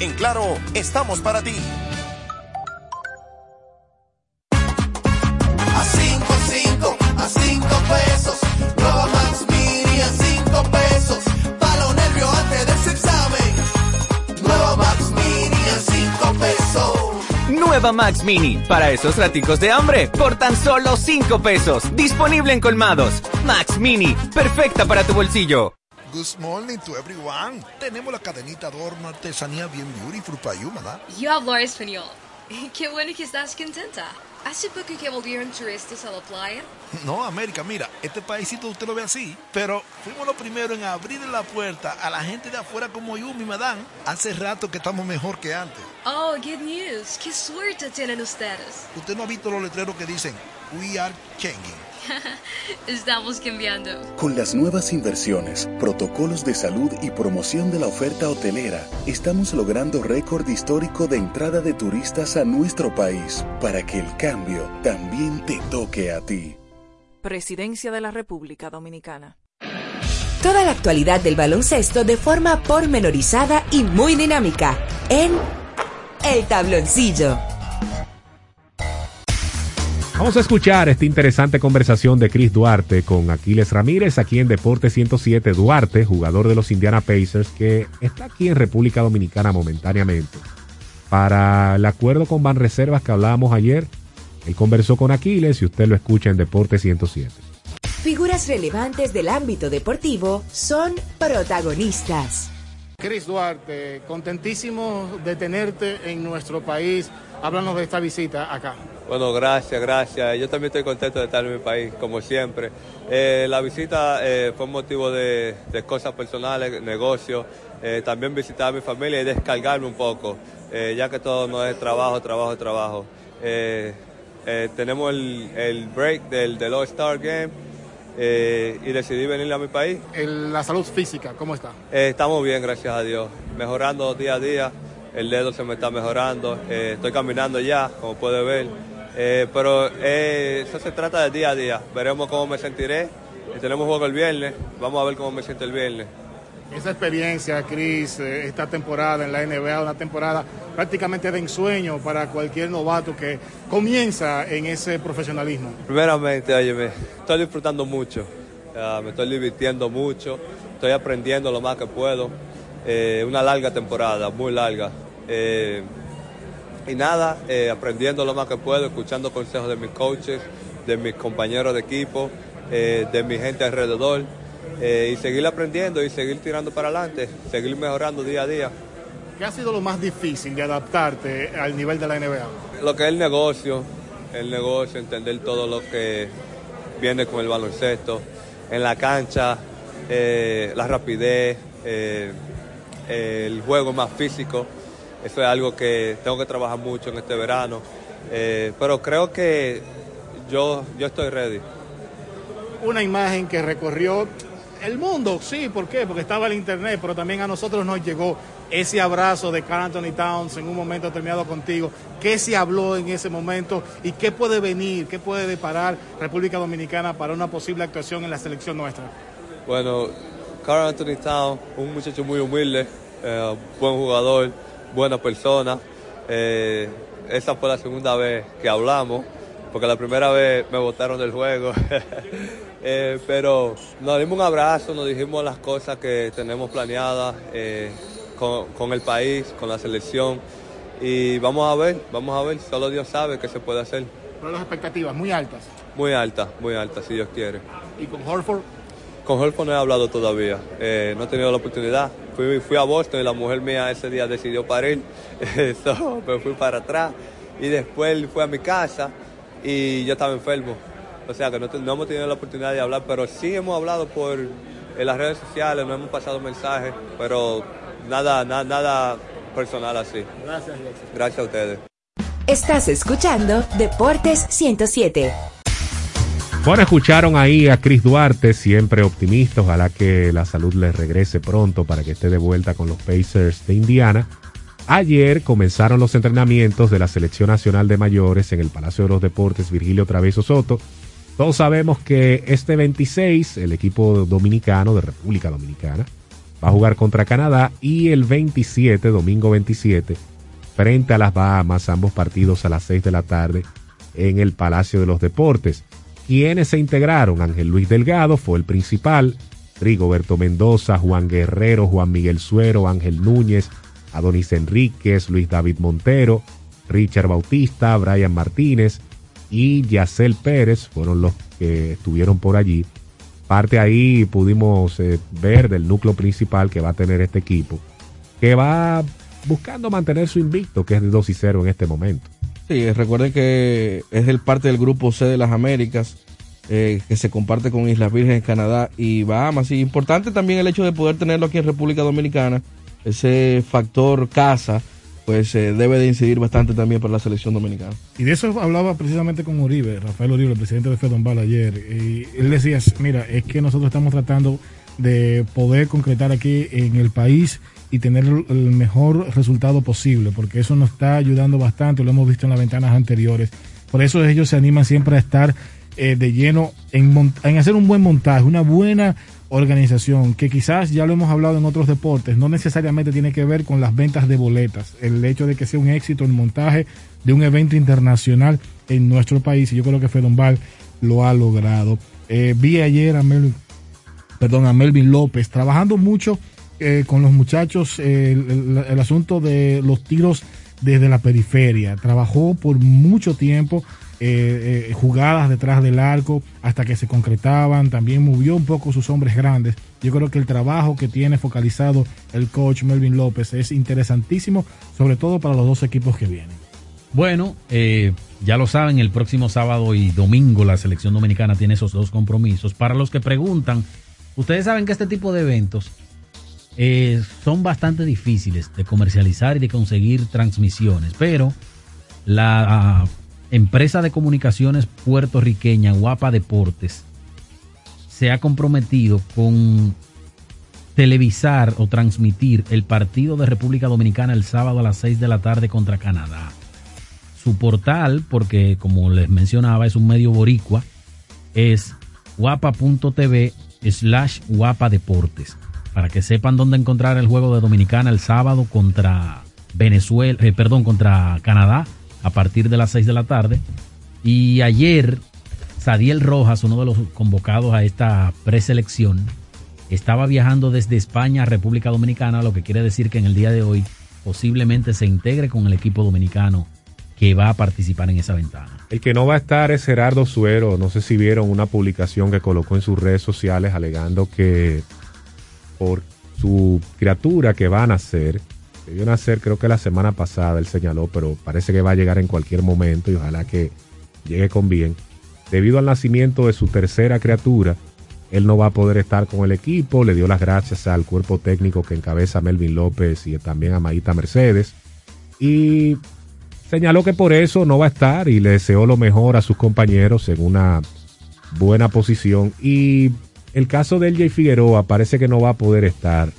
En Claro, estamos para ti. A 5, 5, a 5 pesos. Nueva Max Mini a 5 pesos. Pa' los nervios antes de su examen. Nueva Max Mini a 5 pesos. Nueva Max Mini, para esos raticos de hambre, por tan solo 5 pesos. Disponible en colmados. Max Mini, perfecta para tu bolsillo. Good morning to everyone. Tenemos la cadenita adorno artesanía bien beautiful para you, ¿verdad? Yo hablo español. Qué bueno que estás contenta. ¿Hace poco que volvieron turistas a la playa? No, América, mira, este paísito usted lo ve así, pero fuimos los primeros en abrir la puerta a la gente de afuera como yo, mi madame. Hace rato que estamos mejor que antes. Oh, good news. Qué suerte tienen ustedes. Usted no ha visto los letreros que dicen, We are changing. Estamos cambiando. Con las nuevas inversiones, protocolos de salud y promoción de la oferta hotelera, estamos logrando récord histórico de entrada de turistas a nuestro país para que el cambio también te toque a ti. Presidencia de la República Dominicana. Toda la actualidad del baloncesto de forma pormenorizada y muy dinámica en El Tabloncillo. Vamos a escuchar esta interesante conversación de Chris Duarte con Aquiles Ramírez aquí en Deporte 107. Duarte, jugador de los Indiana Pacers, que está aquí en República Dominicana momentáneamente. Para el acuerdo con Banreservas que hablábamos ayer, él conversó con Aquiles y usted lo escucha en Deporte 107. Figuras relevantes del ámbito deportivo son protagonistas. Chris Duarte, contentísimo de tenerte en nuestro país. Háblanos de esta visita acá. Bueno, gracias, gracias. Yo también estoy contento de estar en mi país, como siempre. Eh, la visita eh, fue motivo de, de, cosas personales, negocios, eh, también visitar a mi familia y descargarme un poco, eh, ya que todo no es trabajo, trabajo, trabajo. Tenemos el, el, break del, del All-Star Game y decidí venir a mi país. La salud física, ¿cómo está? estamos bien, gracias a Dios, mejorando día a día. El dedo se me está mejorando, estoy caminando ya, como puede ver. Eh, pero eh, eso se trata de día a día. Veremos cómo me sentiré. Y tenemos juego el viernes. Vamos a ver cómo me siento el viernes. Esa experiencia, Cris, eh, esta temporada en la NBA, una temporada prácticamente de ensueño para cualquier novato que comienza en ese profesionalismo. Primeramente, oye, estoy disfrutando mucho. Uh, me estoy divirtiendo mucho. Estoy aprendiendo lo más que puedo. Eh, una larga temporada, muy larga. Eh, y nada, eh, aprendiendo lo más que puedo, escuchando consejos de mis coaches, de mis compañeros de equipo, eh, de mi gente alrededor, eh, y seguir aprendiendo y seguir tirando para adelante, seguir mejorando día a día. ¿Qué ha sido lo más difícil de adaptarte al nivel de la NBA? Lo que es el negocio, el negocio, entender todo lo que viene con el baloncesto, en la cancha, la rapidez, el juego más físico. Eso es algo que tengo que trabajar mucho en este verano. Eh, pero creo que yo, yo estoy ready. Una imagen que recorrió el mundo, sí, ¿por qué? Porque estaba el internet, pero también a nosotros nos llegó ese abrazo de Carl Anthony Towns en un momento determinado contigo. ¿Qué se habló en ese momento y qué puede venir, qué puede deparar República Dominicana para una posible actuación en la selección nuestra? Bueno, Carl Anthony Towns, un muchacho muy humilde, eh, buen jugador buena persona. Eh, esa fue la segunda vez que hablamos, porque la primera vez me botaron del juego. eh, pero nos dimos un abrazo, nos dijimos las cosas que tenemos planeadas eh, con, con, el país, con la selección. Y vamos a ver, vamos a ver, solo Dios sabe qué se puede hacer. Pero las expectativas muy altas. Muy altas, muy altas, si Dios quiere. ¿Y con Horford? Con Horford no he hablado todavía, eh, no he tenido la oportunidad. Fui, fui, a Boston y la mujer mía ese día decidió parir, so, me fui para atrás y después él fue a mi casa y yo estaba enfermo. O sea que no, no hemos tenido la oportunidad de hablar, pero sí hemos hablado por en las redes sociales, nos hemos pasado mensajes, pero nada, nada, nada personal así. Gracias, Gracias a ustedes. Estás escuchando Deportes 107. Bueno, escucharon ahí a Chris Duarte, siempre optimista. Ojalá que la salud le regrese pronto para que esté de vuelta con los Pacers de Indiana. Ayer comenzaron los entrenamientos de la Selección Nacional de Mayores en el Palacio de los Deportes Virgilio Traveso Soto. Todos sabemos que este 26 el equipo dominicano de República Dominicana va a jugar contra Canadá y el 27, domingo 27, frente a las Bahamas, ambos partidos a las 6 de la tarde en el Palacio de los Deportes. Quienes se integraron? Ángel Luis Delgado fue el principal, Rigoberto Mendoza, Juan Guerrero, Juan Miguel Suero, Ángel Núñez, Adonis Enríquez, Luis David Montero, Richard Bautista, Brian Martínez y Yacel Pérez fueron los que estuvieron por allí. Parte ahí pudimos eh, ver del núcleo principal que va a tener este equipo, que va buscando mantener su invicto, que es de 2 y 0 en este momento. Sí, recuerden que es el parte del grupo C de las Américas, eh, que se comparte con Islas Vírgenes, Canadá y Bahamas. Y importante también el hecho de poder tenerlo aquí en República Dominicana, ese factor casa, pues eh, debe de incidir bastante también para la selección dominicana. Y de eso hablaba precisamente con Uribe, Rafael Uribe, el presidente de Fedombal ayer. Y él decía, mira, es que nosotros estamos tratando de poder concretar aquí en el país y tener el mejor resultado posible, porque eso nos está ayudando bastante, lo hemos visto en las ventanas anteriores. Por eso ellos se animan siempre a estar eh, de lleno en, en hacer un buen montaje, una buena organización, que quizás ya lo hemos hablado en otros deportes, no necesariamente tiene que ver con las ventas de boletas, el hecho de que sea un éxito el montaje de un evento internacional en nuestro país, y yo creo que Fedombal lo ha logrado. Eh, vi ayer a Melvin, perdón, a Melvin López trabajando mucho eh, con los muchachos eh, el, asunto de los tiros desde la periferia. Trabajó por mucho tiempo eh, jugadas detrás del arco hasta que se concretaban. También movió un poco sus hombres grandes. Yo creo que el trabajo que tiene focalizado el coach Melvin López es interesantísimo, sobre todo para los dos equipos que vienen. Bueno, eh, ya lo saben, el próximo sábado y domingo la selección dominicana tiene esos dos compromisos. Para los que preguntan, ustedes saben que este tipo de eventos eh, son bastante difíciles de comercializar y de conseguir transmisiones, pero la uh, empresa de comunicaciones puertorriqueña Guapa Deportes se ha comprometido con televisar o transmitir el partido de República Dominicana el sábado a las 6 de la tarde contra Canadá. Su portal, porque como les mencionaba es un medio boricua, es guapa.tv slash guapa deportes para que sepan dónde encontrar el juego de Dominicana el sábado contra Venezuela, eh, perdón, contra Canadá a partir de las 6 de la tarde. Y ayer, Sadiel Rojas, uno de los convocados a esta preselección, estaba viajando desde España a República Dominicana, lo que quiere decir que en el día de hoy posiblemente se integre con el equipo dominicano que va a participar en esa ventana. El que no va a estar es Gerardo Suero. No sé si vieron una publicación que colocó en sus redes sociales alegando que por su criatura que va a nacer, vio nacer creo que la semana pasada, él señaló, pero parece que va a llegar en cualquier momento y ojalá que llegue con bien. Debido al nacimiento de su tercera criatura, él no va a poder estar con el equipo. Le dio las gracias al cuerpo técnico que encabeza Melvin López y también a Maíta Mercedes. Y señaló que por eso no va a estar y le deseó lo mejor a sus compañeros en una buena posición. Y el caso de LJ Figueroa parece que no va a poder estar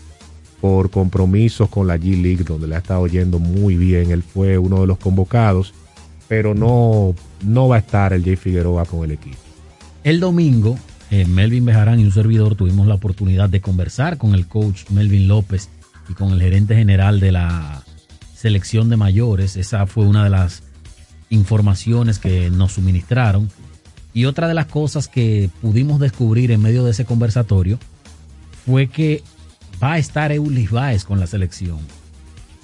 por compromisos con la G League, donde le ha estado yendo muy bien. Él fue uno de los convocados, pero no, no va a estar el Jay Figueroa con el equipo. El domingo, eh, Melvin Bejarán y un servidor tuvimos la oportunidad de conversar con el coach Melvin López y con el gerente general de la selección de mayores. Esa fue una de las informaciones que nos suministraron. Y otra de las cosas que pudimos descubrir en medio de ese conversatorio fue que va a estar Eulis Baez con la selección.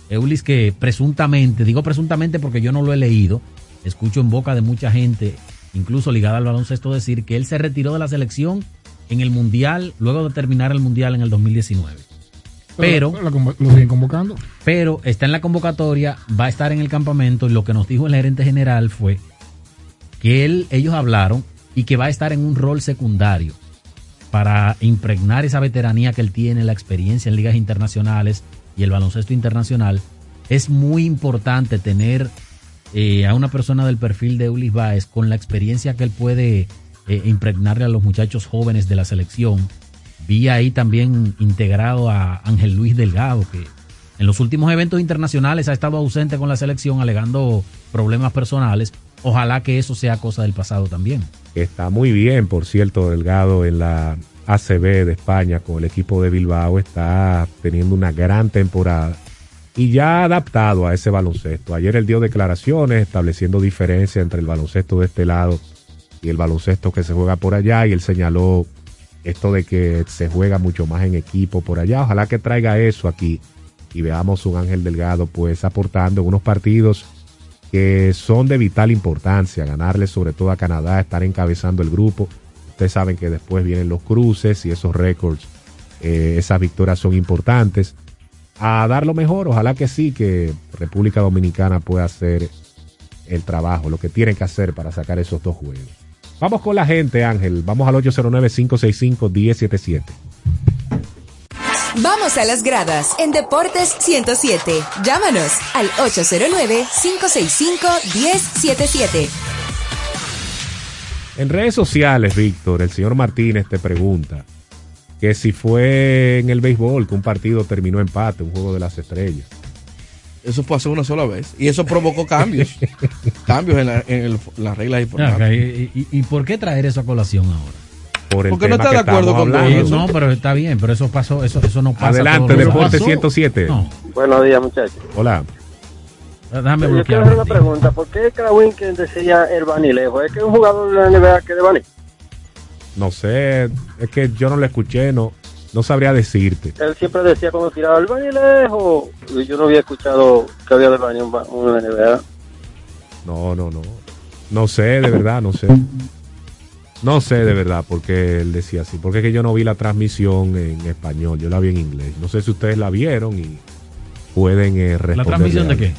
Eulis que presuntamente, digo presuntamente porque yo no lo he leído, escucho en boca de mucha gente, incluso ligada al baloncesto, decir que él se retiró de la selección en el Mundial, luego de terminar el Mundial en el 2019. Pero, pero lo, lo, siguen convocando. Pero está en la convocatoria, va a estar en el campamento y lo que nos dijo el gerente general fue que él, ellos hablaron y que va a estar en un rol secundario para impregnar esa veteranía que él tiene, la experiencia en ligas internacionales, y el baloncesto internacional, es muy importante tener eh, a una persona del perfil de Ulis Baez con la experiencia que él puede eh, impregnarle a los muchachos jóvenes de la selección. Vi ahí también integrado a Ángel Luis Delgado, que en los últimos eventos internacionales ha estado ausente con la selección alegando problemas personales. Ojalá que eso sea cosa del pasado también. Está muy bien, por cierto, Delgado en la ACB de España con el equipo de Bilbao. Está teniendo una gran temporada y ya adaptado a ese baloncesto. Ayer él dio declaraciones estableciendo diferencia entre el baloncesto de este lado y el baloncesto que se juega por allá y él señaló esto de que se juega mucho más en equipo por allá. Ojalá que traiga eso aquí y veamos un Ángel Delgado pues aportando unos partidos que son de vital importancia, ganarle sobre todo a Canadá, estar encabezando el grupo. Ustedes saben que después vienen los cruces y esos récords, eh, esas victorias son importantes. A dar lo mejor, ojalá que sí, que República Dominicana pueda hacer el trabajo, lo que tiene que hacer para sacar esos dos juegos. Vamos con la gente, Ángel. Vamos al 809-565-1077. Vamos a las gradas en Deportes 107. Llámanos al 809-565-1077. En redes sociales, Víctor, el señor Martínez te pregunta que si fue en el béisbol que un partido terminó empate, un juego de las estrellas. Eso fue hace una sola vez. Y eso provocó cambios. cambios en, la, en el- las reglas importantes. ¿Y, y, y por qué traer eso a colación ahora? Por el Porque no está que de acuerdo con todo No, pero está bien, pero eso pasó, eso, eso no pasa. Adelante, Deporte días. 107. No, Buenos días, muchachos. Hola. déjame Yo quiero hacer una pregunta. ¿Por qué Krawinkel decía el Banilejo? ¿Es que es un jugador de la NBA que es de Bani? No sé, es que yo no lo escuché, no, no sabría decirte. Él siempre decía cuando tiraba el Banilejo. Y yo no había escuchado que había de Bani un, ba- un NBA. No, no, no. No sé, de verdad, no sé. No sé de verdad por qué él decía así. Porque es que yo no vi la transmisión en español, yo la vi en inglés. No sé si ustedes la vieron y pueden eh, ¿La responder. transmisión de qué?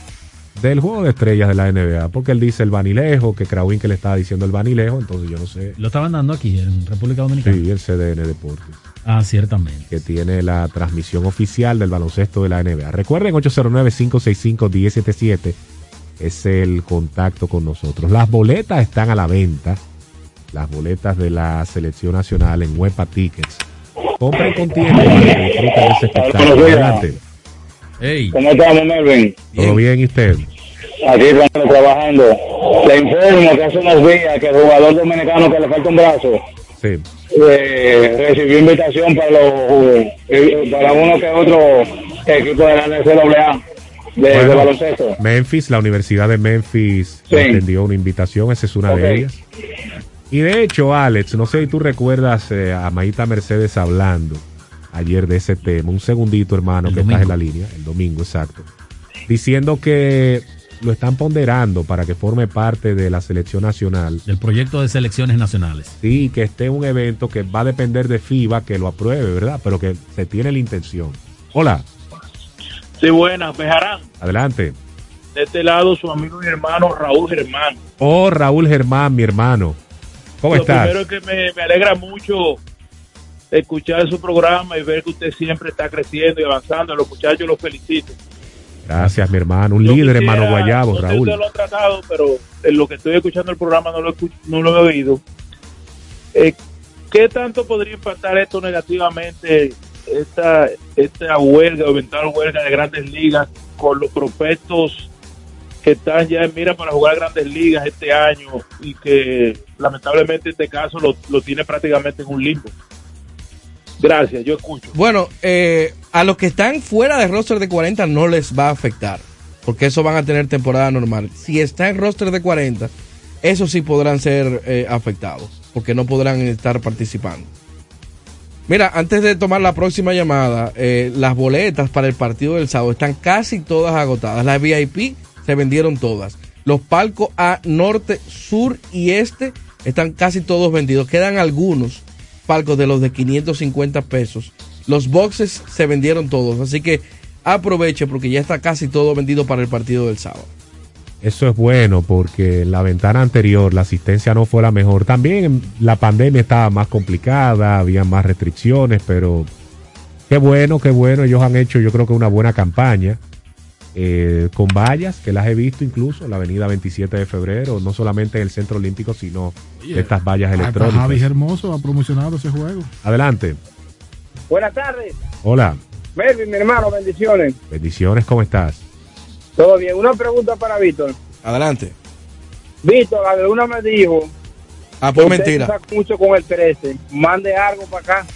Del juego de estrellas de la NBA. Porque él dice el Banilejo, que Krawin que le estaba diciendo el Banilejo, entonces yo no sé. Lo estaban dando aquí en República Dominicana. Sí, el CDN Deportes. Ah, ciertamente. que tiene la transmisión oficial del baloncesto de la NBA. Recuerden 809-565-1077 es el contacto con nosotros. Las boletas están a la venta, las boletas de la selección nacional en Huepa Tickets. Compren con tiempo para que disfruten de ese espectáculo. Adelante. ¿Cómo estamos, Melvin? ¿Todo bien y usted? Aquí estamos trabajando. Le informo que hace unos días que el jugador dominicano que le falta un brazo Sí. eh, recibió invitación para los eh, para uno que otro equipo de la NCAA de, de Bueno, baloncesto. Memphis, la Universidad de Memphis Sí. una invitación, esa es una Ok. de ellas. Y de hecho, Alex, no sé si tú recuerdas eh, a Maíta Mercedes hablando ayer de ese tema. Un segundito, hermano, El que domingo. estás en la línea, el domingo, exacto. Diciendo que lo están ponderando para que forme parte de la selección nacional. Del proyecto de selecciones nacionales. Sí, que esté un evento que va a depender de FIBA que lo apruebe, ¿verdad? Pero que se tiene la intención. Hola, Sí, buenas, Bejarán. adelante. De este lado, su amigo y hermano Raúl Germán. Oh, Raúl Germán, mi hermano. ¿Cómo Lo estás? primero es que me, me alegra mucho escuchar su programa y ver que usted siempre está creciendo y avanzando. Los muchachos los felicito. Gracias, mi hermano. Un Yo líder, quisiera- hermano Guayabo, no sé si Raúl. usted lo ha tratado, pero en lo que estoy escuchando el programa no lo, escuch- no lo he oído. Eh, ¿Qué tanto podría impactar esto negativamente, esta, esta huelga, eventual huelga de grandes ligas, con los prospectos que están ya en mira para jugar grandes ligas este año y que lamentablemente este caso lo, lo tiene prácticamente en un limbo? Gracias, yo escucho. Bueno, eh, a los que están fuera del roster de 40 no les va a afectar, porque eso van a tener temporada normal. Si está en roster de 40, esos sí podrán ser eh, afectados, porque no podrán estar participando. Mira, antes de tomar la próxima llamada, eh, las boletas para el partido del sábado están casi todas agotadas. Las VIP se vendieron todas. Los palcos A, norte, sur y este están casi todos vendidos. Quedan algunos palcos de los de 550 pesos. Los boxes se vendieron todos, así que aproveche porque ya está casi todo vendido para el partido del sábado. Eso es bueno porque la ventana anterior la asistencia no fue la mejor. También la pandemia estaba más complicada, había más restricciones, pero Qué bueno, qué bueno. Ellos han hecho, yo creo que una buena campaña. Eh, con vallas, que las he visto incluso, en la avenida 27 de febrero, no solamente en el Centro Olímpico, sino Oye, estas vallas electrónicas. Javi Hermoso ha promocionado ese juego. Adelante. Buenas tardes, Hola, Melvin, mi hermano, bendiciones. bendiciones, ¿cómo estás? Todo bien. Una pregunta para Víctor. Adelante. Víctor, alguna me dijo. Ah, pues mentira. mucho con el 13. Mande algo para acá.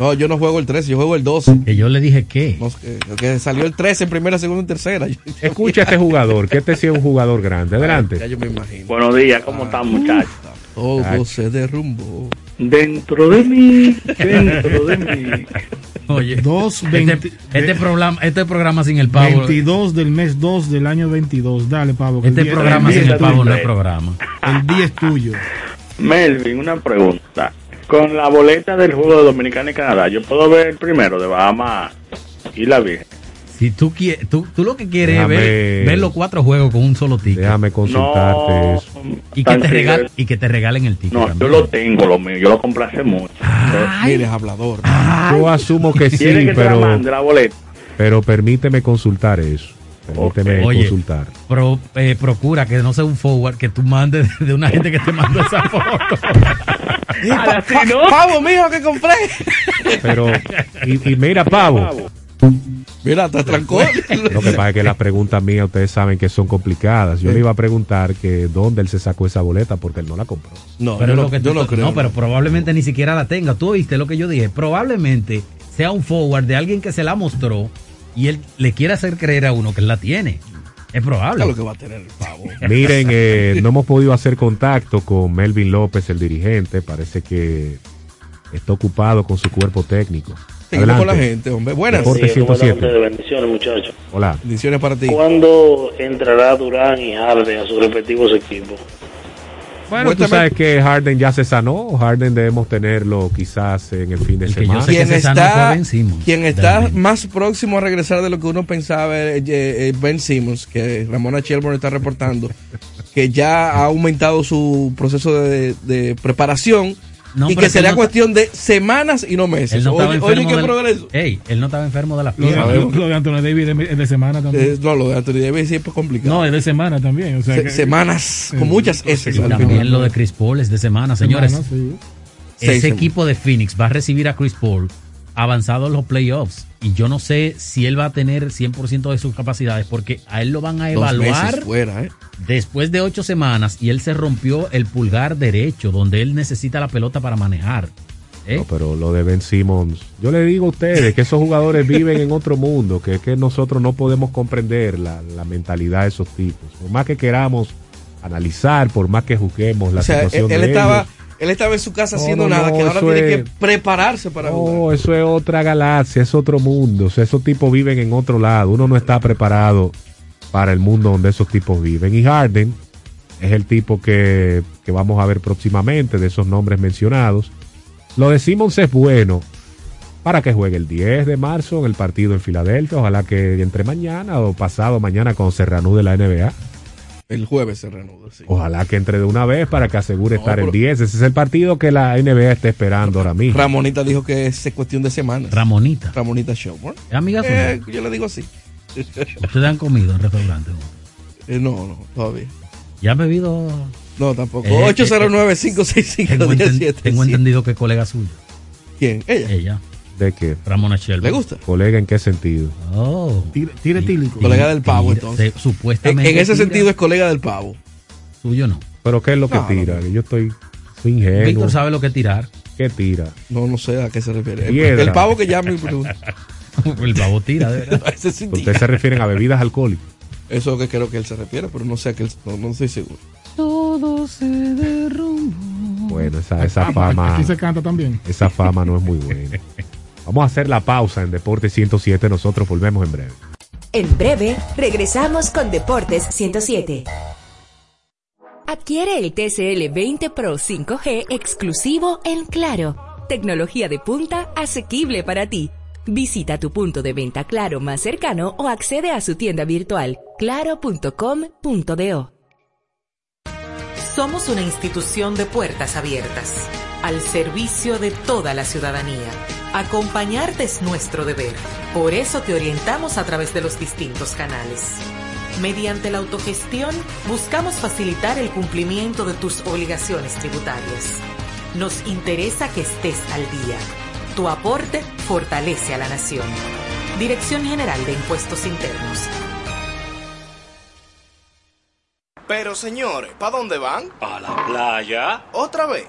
No, yo no juego el 13, yo juego el 12. Que yo le dije que. No, que, que salió el 13 en primera, segunda y tercera. Escucha a este jugador, que este sí es un jugador grande. Adelante. Ya yo me imagino. Buenos días, ¿cómo están, muchachos? Todo se derrumbó. Dentro de mí, dentro de mí. Oye, Dos, este, 20 este programa, este programa sin el pavo. 22 del mes 2 del año 22. Dale, Pavo. Este programa el sin el pavo no es programa. El día es tuyo. Melvin, una pregunta. Con la boleta del juego de Dominicana y Canadá, yo puedo ver el primero de Bahamas y la Virgen. Si tú quieres, tú, tú lo que quieres Déjame- es ver, ver los cuatro juegos con un solo ticket. Déjame consultarte No, eso. Y que, te regal- trigger. y que te regalen el ticket. No, yo lo tengo, lo mío. Yo lo compré hace mucho. Mire, es hablador. Yo asumo que sí, ¿Quiere que te la pero, mande la boleta? pero permíteme consultar eso. Permíteme Oye, consultar. Pro- eh, procura que no sea un forward que tú mandes de una gente que te mandó esa foto. Pa- pa- Pavo mío que compré. Pero, y, y mira, Pavo, Mira, te trancó. lo que pasa es que las preguntas mías ustedes saben que son complicadas. Yo le iba a preguntar que dónde él se sacó esa boleta porque él no la compró. No, pero yo lo que yo tú- no creo. no, pero probablemente ni siquiera la tenga. Tú oíste lo que yo dije. Probablemente sea un forward de alguien que se la mostró y él le quiere hacer creer a uno que él la tiene. Es probable. Claro que va a tener el pavo. Miren, eh, no hemos podido hacer contacto con Melvin López, el dirigente. Parece que está ocupado con su cuerpo técnico. Seguimos con la gente, hombre. Buenas. 107. bendiciones, muchachos. Hola. Bendiciones para ti. ¿Cuándo entrará Durán y Harden a sus respectivos equipos? Bueno, tú sabes que Harden ya se sanó. Harden debemos tenerlo quizás en el fin de El semana. Quien se está, quien está más próximo a regresar de lo que uno pensaba es eh, eh, Ben Simmons, que Ramona Shelburne está reportando, que ya ha aumentado su proceso de, de preparación No, y que será no cuestión de semanas y no meses. Él no estaba oye, qué del- progreso. Ey, él no estaba enfermo de la Lo de, pierna. lo de Anthony Davis es de, semana también. Eh, no, lo de Anthony Davis siempre es complicado. no, es de semana también. O sea Se- que- semanas, Eh, con muchas S. Y también lo de Chris Paul es de semana, señores. Semana, sí. Seis Ese semanas. equipo de Phoenix va a recibir a Chris Paul avanzado en los playoffs. Y yo no sé si él va a tener 100% de sus capacidades porque a él lo van a Dos evaluar meses fuera, ¿eh? después de ocho semanas y él se rompió el pulgar derecho donde él necesita la pelota para manejar. ¿Eh? No, pero lo de Ben Simmons, yo le digo a ustedes que esos jugadores viven en otro mundo, que, que nosotros no podemos comprender la, la mentalidad de esos tipos. Por más que queramos analizar, por más que juzguemos la O sea, él, situación él de estaba, ellos, él estaba en su casa No, haciendo no, nada, no, que ahora tiene es- que prepararse para jugar. No, eso es otra galaxia, es otro mundo. O sea, esos tipos viven en otro lado. Uno no está preparado para el mundo donde esos tipos viven. Y Harden es el tipo que, que vamos a ver próximamente de esos nombres mencionados. Lo de Simmons es bueno para que juegue el 10 de marzo en el partido en Filadelfia. Ojalá que entre mañana o pasado mañana cuando se reanude la NBA. El jueves se reanuda, sí. Ojalá que entre de una vez para que asegure No, estar el pero- 10. Ese es el partido que la NBA está esperando ahora mismo. Ramonita dijo que es cuestión de semanas. Ramonita. Ramonita Shelburne. ¿Es amiga Eh, yo le digo así. Ustedes han comido en restaurante. Eh, no, no, todavía. ¿Ya han bebido? No, tampoco. Eh, eh, Tengo, enten- 809-565-1077. tengo entendido que es colega suya. ¿Quién? Ella. Ella. ¿De qué? Ramona Shelby. ¿Le gusta? Colega, ¿en qué sentido? Oh. Tire, tire tílico. Colega del pavo, entonces. se- supuestamente. En, en ese tira. sentido es colega del pavo. Suyo no. ¿Pero qué es lo que tira? Que Yo estoy soy ingenuo. Víctor sabe lo que es tirar. ¿Qué tira? No, no sé a qué se refiere. El, Piedra. el pavo que llama. El pavo tira, de verdad. Ustedes se refieren a bebidas alcohólicas. Eso es lo que creo que él se refiere, pero no sé a qué él- no, no estoy seguro. Todo se derrumbó. Bueno, esa, esa Ah, fama, Aquí se canta también. esa fama no es muy buena. Vamos a hacer la pausa en Deporte 107. Nosotros volvemos en breve. En breve, regresamos con Deportes 107. Adquiere el TCL 20 Pro 5G exclusivo en Claro. Tecnología de punta asequible para ti. Visita tu punto de venta Claro más cercano o accede a su tienda virtual claro.com.do. Somos una institución de puertas abiertas, al servicio de toda la ciudadanía, Acompañarte es nuestro deber. Por eso te orientamos a través de los distintos canales. Mediante la autogestión, buscamos facilitar el cumplimiento de tus obligaciones tributarias. Nos interesa que estés al día. Tu aporte fortalece a la nación. Dirección General de Impuestos Internos. Pero señores, ¿para dónde van? A la playa. ¿Otra vez?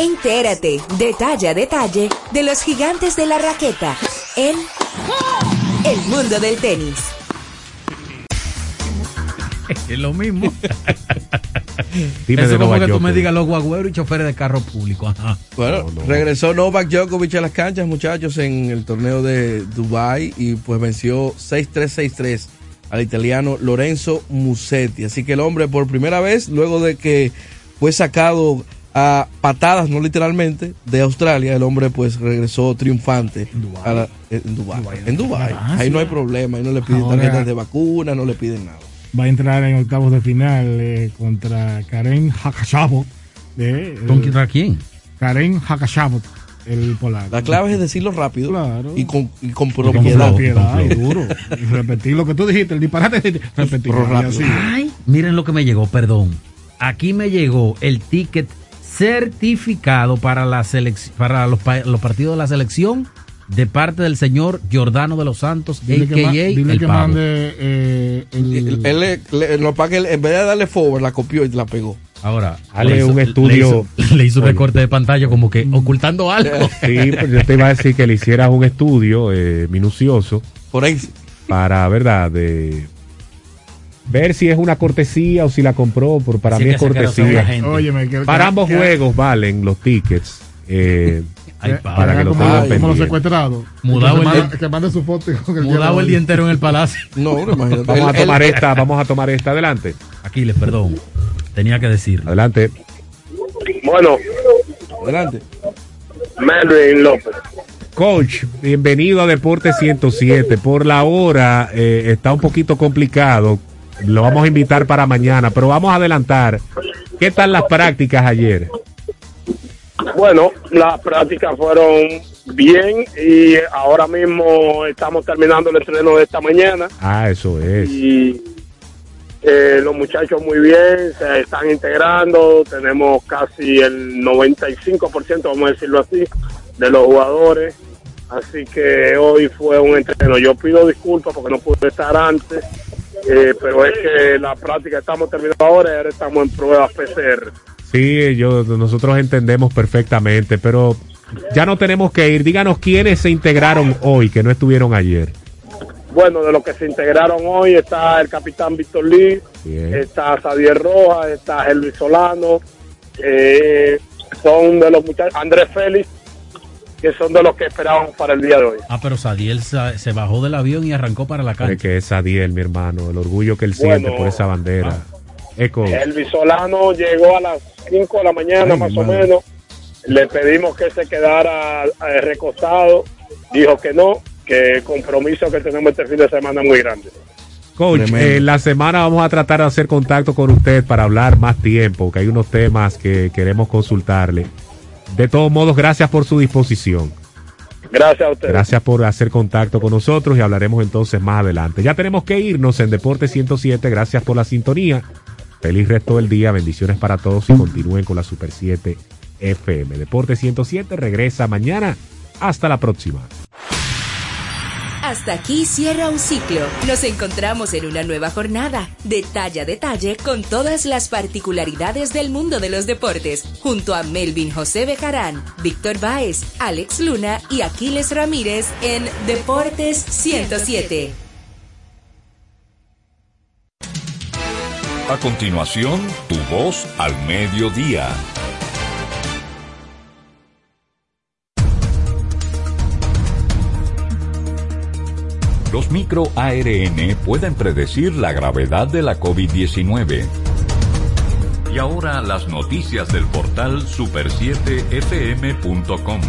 Entérate, detalle a detalle, de los gigantes de la raqueta en El Mundo del Tenis. Es lo mismo. Dime Eso de como que tú me digas los guagüeros y choferes de carro público. Ajá. Bueno, regresó Novak Djokovic a las canchas, muchachos, en el torneo de Dubai y pues venció 6-3-6-3 al italiano Lorenzo Musetti. Así que el hombre por primera vez, luego de que fue sacado a patadas, no literalmente, de Australia, el hombre pues regresó triunfante a la- en Dubai. En Dubai. Ah, Ahí no hay problema, ahí no le piden Ahora- tarjetas de vacuna, no le piden nada. Va a entrar en octavos de final eh, contra Karen Hakashabot. De, ¿Contra quién? Karen Hakashabot, el polaco. La clave es decirlo rápido y con, y con Y con propiedad. y duro. Y repetir lo que tú dijiste, el disparate, así. Ay, miren lo que me llegó, perdón. Aquí me llegó el ticket certificado para la selec- para los, pa- los partidos de la selección de parte del señor Giordano de los Santos, Dile que, ma- dile el que Pavo. mande eh, el, Él, él le- le- no, para que él- en vez de darle forward, la copió y la pegó. Ahora, Dale le hizo- un le estudio. hizo- Le hizo, un recorte de pantalla como que ocultando algo. Sí, pues yo te iba a decir que le hicieras un estudio eh, minucioso. Por ahí. Para, ¿verdad? De ver si es una cortesía o si la compró. Por, para mí es cortesía. toda la gente. Óyeme, que- para que- ambos que- juegos valen los tickets. eh, Ay, para que lo como, tengan como los secuestrados. Mudado que, el que mande su foto con el Mudado el día entero en el palacio. No, no, imagínate. Vamos a tomar esta, vamos a tomar esta adelante. Aquiles, perdón. Tenía que decirlo. Adelante. Bueno, Adelante. Melvin López. Coach, bienvenido a Deporte 107. Por la hora eh, está un poquito complicado. Lo vamos a invitar para mañana, pero vamos a adelantar. ¿Qué tal las prácticas ayer? Bueno, las prácticas fueron bien y ahora mismo estamos terminando el estreno de esta mañana Ah, eso es. y eh, los muchachos muy bien, se están integrando, tenemos casi el 95%, vamos a decirlo así, de los jugadores, así que hoy fue un entreno. Yo pido disculpas porque no pude estar antes, eh, pero es que la práctica estamos terminando ahora y ahora estamos en pruebas PCR. Sí, yo, nosotros entendemos perfectamente, pero ya no tenemos que ir. Díganos quiénes se integraron hoy que no estuvieron ayer. Bueno, de los que se integraron hoy está el capitán Víctor Lee, Bien. está Xavier Rojas, está Elvis Solano, eh, son de los muchachos, Andrés Félix, que son de los que esperábamos para el día de hoy. Ah, pero Sadiel sa- se bajó del avión y arrancó para la Es cancha. que es Adiel, mi hermano, el orgullo que él Bueno. siente por esa bandera. Eco. Elvis Solano llegó a las 5 de la mañana Ay, más o menos, le pedimos que se quedara eh, recostado, dijo que no, que el compromiso que tenemos este fin de semana es muy grande. Coach, en la semana vamos a tratar de hacer contacto con usted para hablar más tiempo, que hay unos temas que queremos consultarle. De todos modos, gracias por su disposición. Gracias a ustedes. Gracias por hacer contacto con nosotros y hablaremos entonces más adelante. Ya tenemos que irnos en Deporte 107. Gracias por la sintonía. Feliz resto del día. Bendiciones para todos y continúen con la Super 7 FM. Deporte 107 regresa mañana. Hasta la próxima. Has Hasta aquí cierra un ciclo. Nos encontramos en una nueva jornada, detalle a detalle, con todas las particularidades del mundo de los deportes, junto a Melvin José Bejarán, Víctor Báez, Alex Luna y Aquiles Ramírez en Deportes 107. A continuación, tu voz al mediodía. Los microARN pueden predecir la gravedad de la COVID-19. Y ahora las noticias del portal super7fm.com.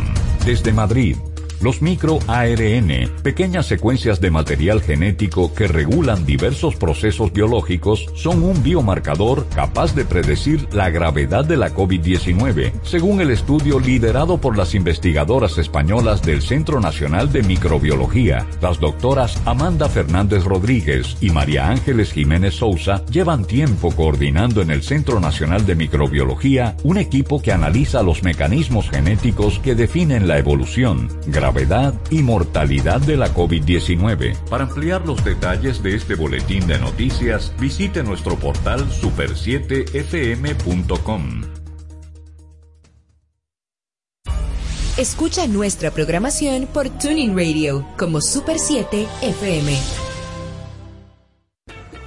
Desde Madrid. Los microARN, pequeñas secuencias de material genético que regulan diversos procesos biológicos, son un biomarcador capaz de predecir la gravedad de la COVID-19, según el estudio liderado por las investigadoras españolas del Centro Nacional de Microbiología. Las doctoras Amanda Fernández Rodríguez y María Ángeles Jiménez Sousa llevan tiempo coordinando en el Centro Nacional de Microbiología un equipo que analiza los mecanismos genéticos que definen la evolución, gravedad y mortalidad de la COVID-19. Para ampliar los detalles de este boletín de noticias, visite nuestro portal super7fm.com. Escucha nuestra programación por Tuning Radio como Super 7 FM.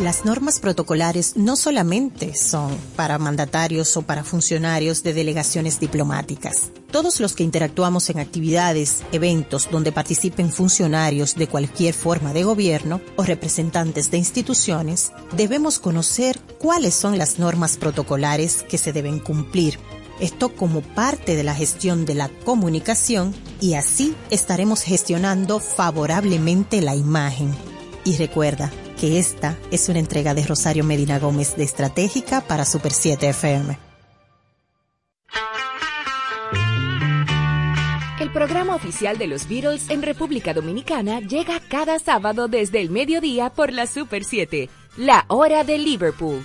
Las normas protocolares no solamente son para mandatarios o para funcionarios de delegaciones diplomáticas. Todos los que interactuamos en actividades, eventos donde participen funcionarios de cualquier forma de gobierno o representantes de instituciones, debemos conocer cuáles son las normas protocolares que se deben cumplir. Esto como parte de la gestión de la comunicación y así estaremos gestionando favorablemente la imagen. Y recuerda, que esta es una entrega de Rosario Medina Gómez de Estratégica para Super 7 FM. El programa oficial de los Beatles en República Dominicana llega cada sábado desde el mediodía por la Super 7, la hora de Liverpool.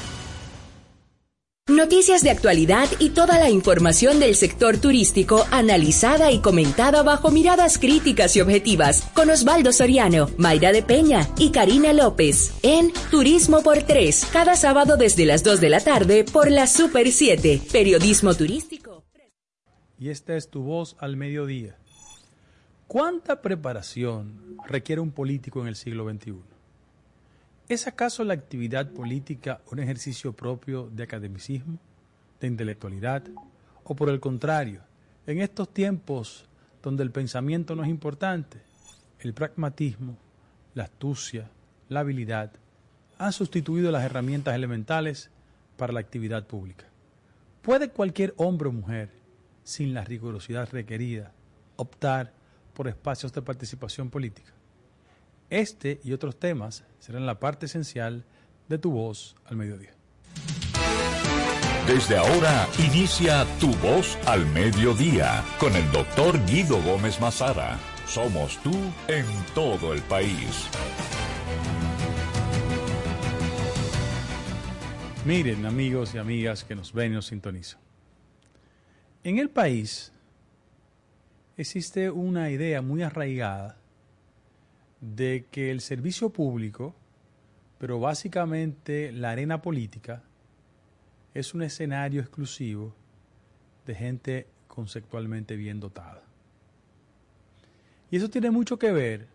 Noticias de actualidad y toda la información del sector turístico analizada y comentada bajo miradas críticas y objetivas con Osvaldo Soriano, Mayra de Peña y Karina López en Turismo por 3, cada sábado desde las 2 de la tarde por la Super 7, Periodismo Turístico. Y esta es tu voz al mediodía. ¿Cuánta preparación requiere un político en el siglo XXI? ¿Es acaso la actividad política un ejercicio propio de academicismo, de intelectualidad? ¿O por el contrario, en estos tiempos donde el pensamiento no es importante, el pragmatismo, la astucia, la habilidad han sustituido las herramientas elementales para la actividad pública? ¿Puede cualquier hombre o mujer, sin la rigurosidad requerida, optar por espacios de participación política? Este y otros temas serán la parte esencial de tu voz al mediodía. Desde ahora inicia Tu Voz al Mediodía con el doctor Guido Gómez Mazara. Somos tú en todo el país. Miren, amigos y amigas que nos ven y nos sintonizan. En el país existe una idea muy arraigada de que el servicio público, pero básicamente la arena política, es un escenario exclusivo de gente conceptualmente bien dotada. Y eso tiene mucho que ver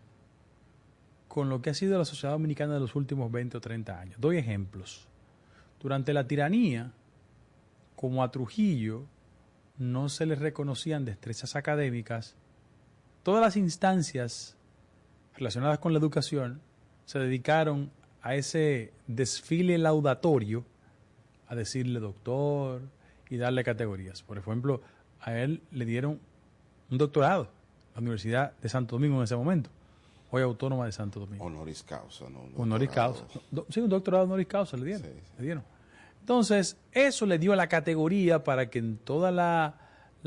con lo que ha sido la sociedad dominicana de los últimos 20 o 30 años. Doy ejemplos. Durante la tiranía, como a Trujillo no se le reconocían destrezas académicas, todas las instancias relacionadas con la educación se dedicaron a ese desfile laudatorio, a decirle doctor y darle categorías. Por ejemplo, a él le dieron un doctorado, la Universidad de Santo Domingo en ese momento, hoy Autónoma de Santo Domingo. Honoris causa, ¿no? Honoris causa. Do- Sí, un doctorado honoris causa le dieron. le dieron. Entonces, eso le dio la categoría para que en todas la-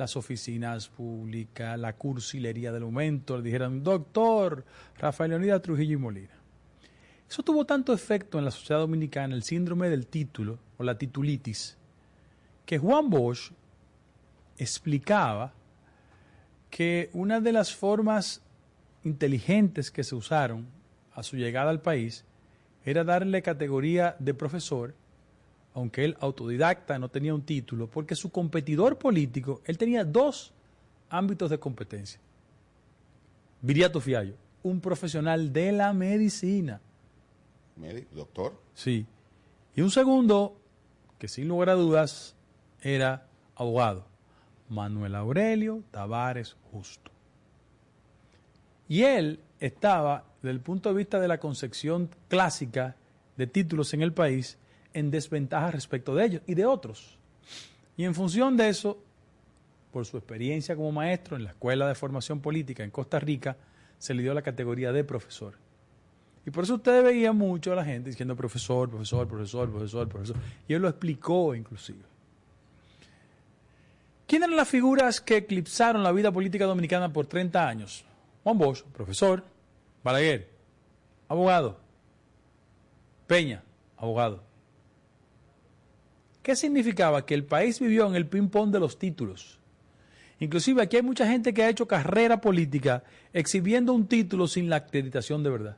las oficinas públicas, la cursilería del momento, le dijeran, doctor Rafael Leonidas Trujillo y Molina. Eso tuvo tanto efecto en la sociedad dominicana, el síndrome del título o la titulitis, que Juan Bosch explicaba que una de las formas inteligentes que se usaron a su llegada al país era darle categoría de profesor, aunque él autodidacta no tenía un título, porque su competidor político, él tenía dos ámbitos de competencia. Viriato Fiallo, un profesional de la medicina. Médico, doctor. Sí. Y un segundo, que sin lugar a dudas era abogado, Manuel Aurelio Tavares Justo. Y él estaba, desde el punto de vista de la concepción clásica de títulos en el país, en desventaja respecto de ellos y de otros. Y en función de eso, por su experiencia como maestro en la Escuela de Formación Política en Costa Rica, se le dio la categoría de profesor. Y por eso ustedes veían mucho a la gente diciendo profesor, profesor, profesor, profesor, profesor. Y él lo explicó inclusive. ¿Quiénes eran las figuras que eclipsaron la vida política dominicana por 30 años? Juan Bosch, profesor. Balaguer, abogado. Peña, abogado. ¿Qué significaba? Que el país vivió en el ping-pong de los títulos. Inclusive aquí hay mucha gente que ha hecho carrera política exhibiendo un título sin la acreditación de verdad.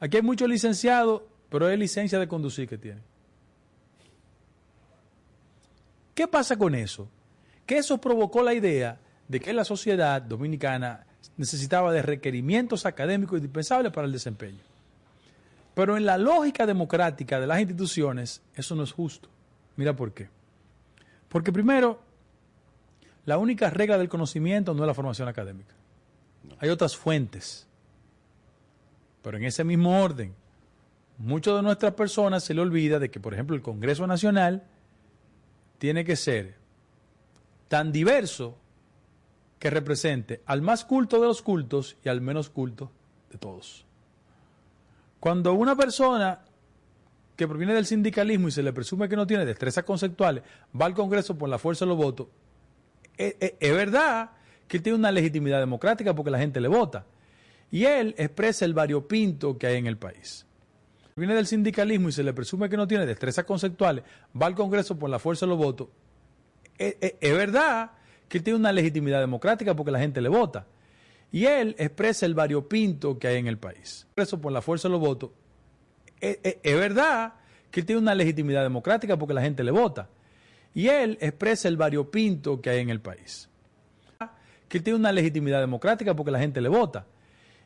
Aquí hay muchos licenciados, pero es licencia de conducir que tienen. ¿Qué pasa con eso? Que eso provocó la idea de que la sociedad dominicana necesitaba de requerimientos académicos indispensables para el desempeño. Pero en la lógica democrática de las instituciones, eso no es justo. Mira por qué. Porque primero, la única regla del conocimiento no es la formación académica. Hay otras fuentes. Pero en ese mismo orden, muchas de nuestras personas se le olvida de que, por ejemplo, el Congreso Nacional tiene que ser tan diverso que represente al más culto de los cultos y al menos culto de todos. Cuando una persona que proviene del sindicalismo y se le presume que no tiene destrezas conceptuales va al Congreso por la fuerza de los votos, es, es- es verdad que él tiene una legitimidad democrática porque la gente le vota. Y él expresa el variopinto que hay en el país. Viene del sindicalismo y se le presume que no tiene destrezas conceptuales, va al Congreso por la fuerza de los votos. Es, es- es verdad que él tiene una legitimidad democrática porque la gente le vota. Y él expresa el variopinto que hay en el país. Eso por la fuerza de los votos. Es, es- es verdad que él tiene una legitimidad democrática porque la gente le vota. Y él expresa el variopinto que hay en el país. que él tiene una legitimidad democrática porque la gente le vota.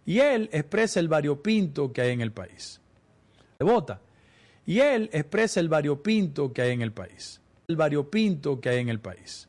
Y él expresa el variopinto que hay en el país. Le vota. Y él expresa el variopinto que hay en el país. El variopinto que hay en el país.